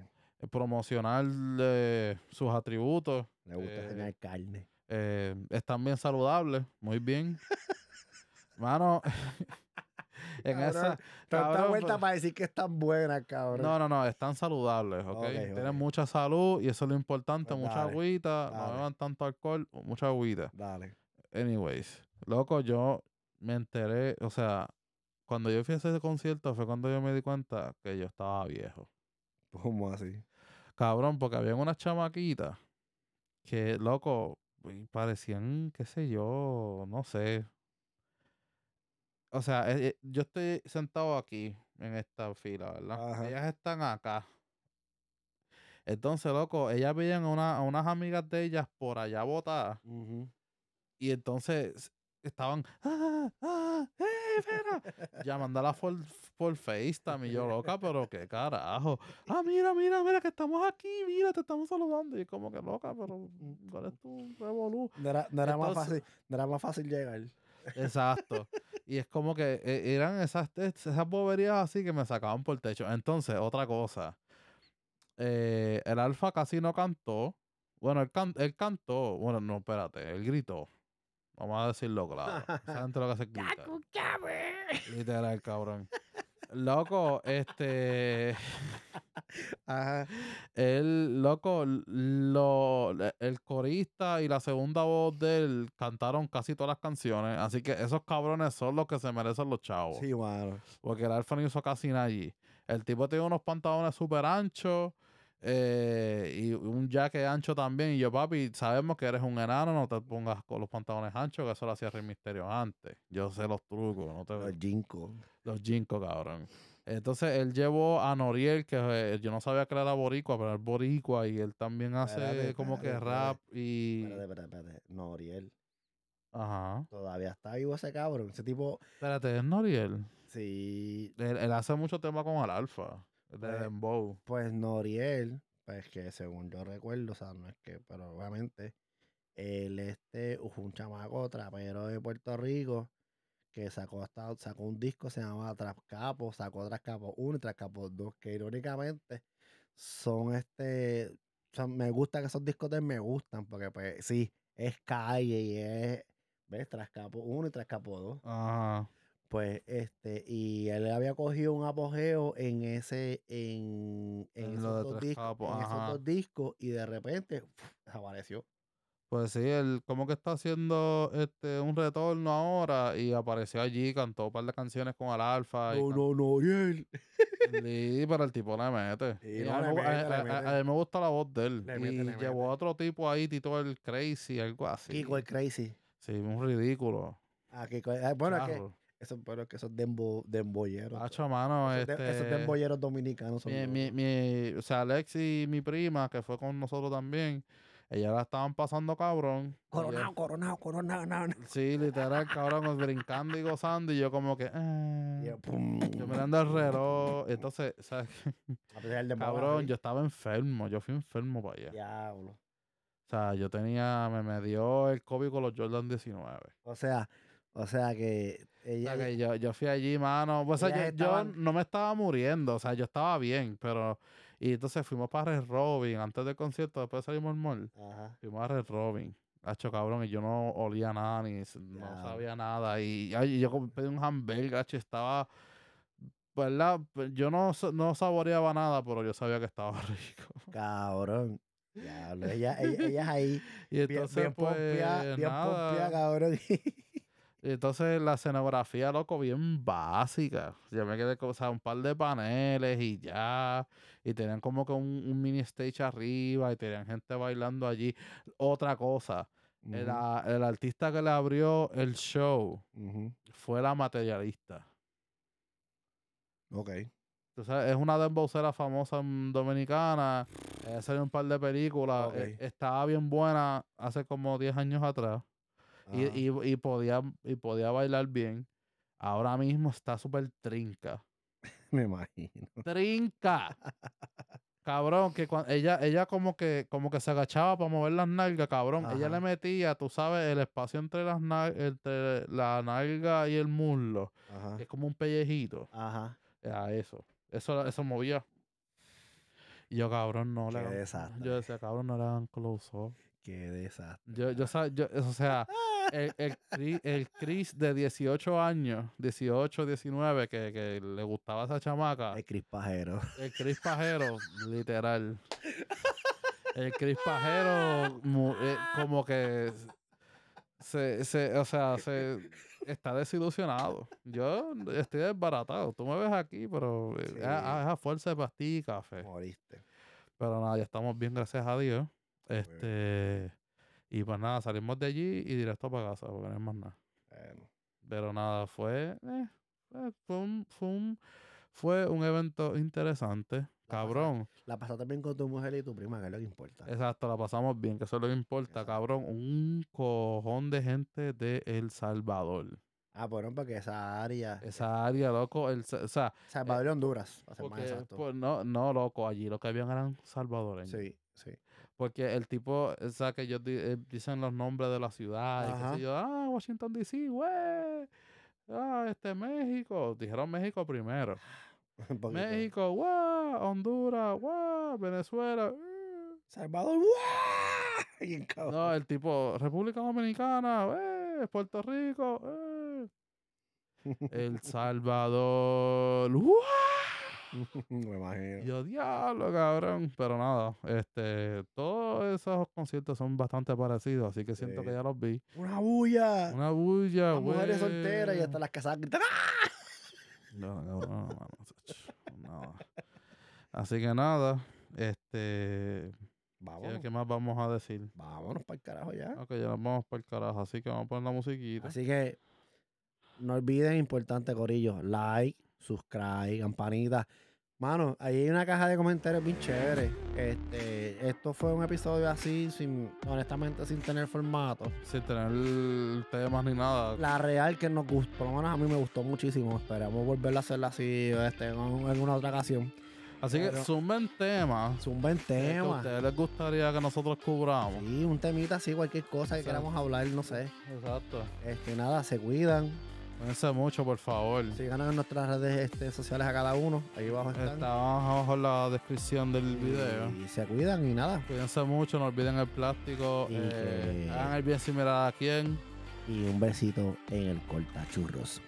promocionar sus atributos. Les gusta tener carne. están bien saludables, muy bien. <laughs> Mano, <laughs> en Cabrón, esa. Tanta cabrón, vuelta para decir que están buenas, cabrón. No, no, no, están saludables, ¿ok? Tienen mucha salud y eso es lo importante, Pues mucha dale, agüita, no dale. beban tanto alcohol, mucha agüita. Dale. Anyways, loco, yo me enteré, o sea, cuando yo fui a ese concierto fue cuando yo me di cuenta que yo estaba viejo. ¿Cómo así? Cabrón, porque había unas chamaquitas que, loco, parecían, qué sé yo, no sé. O sea, eh, eh, yo estoy sentado aquí en esta fila, ¿verdad? Ajá. Ellas están acá. Entonces, loco, ellas veían a, una- a unas amigas de ellas por allá botadas. Y entonces estaban, ¡ah! ¡ah! ¡eh, espera! Llamándola por, por FaceTime. Y yo, loca, pero qué carajo. Ah, mira, mira, mira, que estamos aquí, mira, te estamos saludando. Y como que loca, pero ¿cuál es tu revolú? No era, no era más fácil, no era más fácil llegar. Exacto. Y es como que eh, eran esas, esas boberías así que me sacaban por el techo. Entonces, otra cosa. Eh, el Alfa casi no cantó. Bueno, él, can- él cantó. Bueno, no, espérate. Él gritó. Vamos a decirlo claro. Esa <laughs> gente lo que hace es gritar. Literal, cabrón. Loco, este. <laughs> Ajá. Él, loco, lo, el corista y la segunda voz de él cantaron casi todas las canciones. Así que esos cabrones son los que se merecen los chavos. Sí, mano. Porque el Alfa no hizo casi nada allí. El tipo tiene unos pantalones súper anchos eh, y un jaque ancho también. Y yo, papi, sabemos que eres un enano, no te pongas con los pantalones anchos, que eso lo hacía Rey Misterio antes. Yo sé los trucos, no te Los Jinko. Los jinkos, cabrón. Entonces él llevó a Noriel, que eh, yo no sabía que era boricua, pero es boricua y él también hace Espérate, como que espérate, rap y... Espérate, espérate, espérate. Noriel. Ajá. Todavía está vivo ese cabrón. Ese tipo, Espérate, es Noriel. sí. Él, él hace mucho tema con el Alfa, de Pues, Dembow. Pues Noriel, pues que según yo recuerdo, o sea, no es que, pero obviamente, él este un chamaco trapero de Puerto Rico que sacó hasta, sacó un disco, se llamaba Trascapo, sacó Trascapo 1 y Trascapo 2, que irónicamente son este, o sea, me gusta que esos discos de me gustan, porque pues sí, es calle y es, ¿ves? Trascapo 1 y Trascapo 2. Ajá. Pues este, y él había cogido un apogeo en ese, en, en, En esos, dos discos, en esos dos discos y de repente uf, desapareció. Pues sí, él como que está haciendo este un retorno ahora y apareció allí, cantó un par de canciones con el Alfa. y No, no, no, Ariel. Sí, pero el tipo le mete. Sí, Y no, a, le mete, a- le a- mete. a mí me gusta la voz de él. Le y mete, llevó mete. a otro tipo ahí, Tito el Crazy, algo así. Kiko el Crazy. Sí, un ridículo. Ah, Kiko, ah, bueno, es que esos, pero es que esos dembo, demboyeros. Hacho, mano, esos, este, esos demboyeros dominicanos son mi, mi, mi- o sea, Alexi, mi prima, que fue con nosotros también, ella la estaban pasando cabrón. Coronado, coronado, coronado. no, no. Sí, literal, cabrón, brincando y gozando, y yo como que. Y yo, pum. yo mirando el reloj, entonces, ¿sabes? <laughs> Cabrón, yo estaba enfermo, yo fui enfermo para allá. Diablo. O sea, yo tenía, me, me dio el COVID con los Jordan 19. O sea, o sea que O sea, que yo, yo fui allí, mano. Pues, o sea, yo, yo no me estaba muriendo, o sea, yo estaba bien, pero. Y entonces fuimos para Red Robin antes del concierto, después salimos al mall. Ajá. Fuimos a Red Robin. Hacho, cabrón, y yo no olía nada, ni no Ya. sabía nada. Y, ay, yo pedí un hamburger, hacho, y estaba. ¿Verdad? Pues, Yo no, no saboreaba nada, pero yo sabía que estaba <laughs> rico. Cabrón. Diablo. Ella, ella, <laughs> ella es ahí. Y entonces, bien pues, bien cabrón. <laughs> Y entonces la escenografía, loco, bien básica. Yo me quedé con o sea, un par de paneles y ya. Y tenían como que un, un mini stage arriba y tenían gente bailando allí. Otra cosa, a- el artista que le abrió el show fue la materialista. Ok. Sabes, es una dembowcera famosa dominicana. Ella salió un par de películas. Eh, estaba bien buena hace como 10 años atrás. Y, y, y podía, y podía bailar bien. Ahora mismo está súper trinca. Me imagino. <laughs> ¡Trinca! Cabrón, que cuando ella, ella como que, como que se agachaba para mover las nalgas, cabrón. Ella le metía, tú sabes, el espacio entre las entre la nalga y el muslo. Ajá. Es como un pellejito. Ajá. A eso. Eso, eso movía. Y yo, cabrón, no le Qué hagan. desastre. Yo decía, cabrón, no le hagan close up. Qué desastre. Yo, yo, sa- yo- o sea, el, el, Chris, el Chris de 18 años, 18, 19, que, que le gustaba esa chamaca. El crispajero. El Chris Pajero, literal. El Chris Pajero, eh, como que se, se, o sea, se está desilusionado. Yo estoy desbaratado. Tú me ves aquí, pero eh, Sí. es, a, es a fuerza de pastilla y café. Moriste. Pero nada, ya estamos bien, gracias a Dios. Este, y pues nada, salimos de allí y directo para casa, porque no hay más nada. Bueno, Pero nada, fue, eh, fue, fue un, fue un, fue un evento interesante. Cabrón. La pasaste bien con tu mujer y tu prima, que es lo que importa. Exacto, la pasamos bien, que eso es lo que importa, Exacto. cabrón. Un cojón de gente de El Salvador. Ah, bueno, porque esa área. Esa área, loco, el, o sea, Salvador y Honduras, para ser más exacto. pues, no, no, loco, allí lo que habían eran salvadoreños. Sí, sí. Porque el tipo, o sea, que ellos di- eh, dicen los nombres de la ciudad, y qué Ajá. sé yo, ah, Washington DC, güey, ah, este México, dijeron México primero. <gasps> México, guau, Honduras, guau, Venezuela. uh. Salvador, <laughs> cabrón. No, el tipo, República Dominicana, eh, Puerto Rico, eh. <laughs> El Salvador, ¡guau! <laughs> Me imagino. Yo diablo, cabrón. Pero nada, este, todos esos conciertos son bastante parecidos, así que siento que ya los vi. Una bulla. Una bulla, Las mujeres güey. solteras y hasta las casadas ¡ah! No, no, no, no. Así que nada, este, ¿qué, Vámonos. qué más vamos a decir? Vámonos para el carajo ya. Ok, ya nos vamos para el carajo, así que vamos a poner la musiquita. Así que no olviden, importante, Corillo, like, subscribe, campanita. Mano, ahí hay una caja de comentarios bien chévere. Este, esto fue un episodio así, sin, honestamente, sin tener formato. Sin tener temas ni nada. La real que nos gustó, por lo menos a mí me gustó muchísimo. Esperamos volver a hacerla así este, en alguna otra ocasión. Así que pero- zumben temas un buen que a ustedes les gustaría que nosotros cubramos. Sí, un temita así, cualquier cosa que Exacto. queramos hablar, no sé. Exacto. Este, nada, se cuidan. Cuídense mucho, por favor. Síganos en nuestras redes este, sociales a cada uno. Ahí abajo están. Está abajo en la descripción del video. Y se cuidan y nada. Cuídense mucho, no olviden el plástico. Eh, Hagan el bien similar a quién. Y un besito en el cortachurros.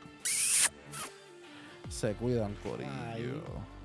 Se cuidan, Corillo. Bye.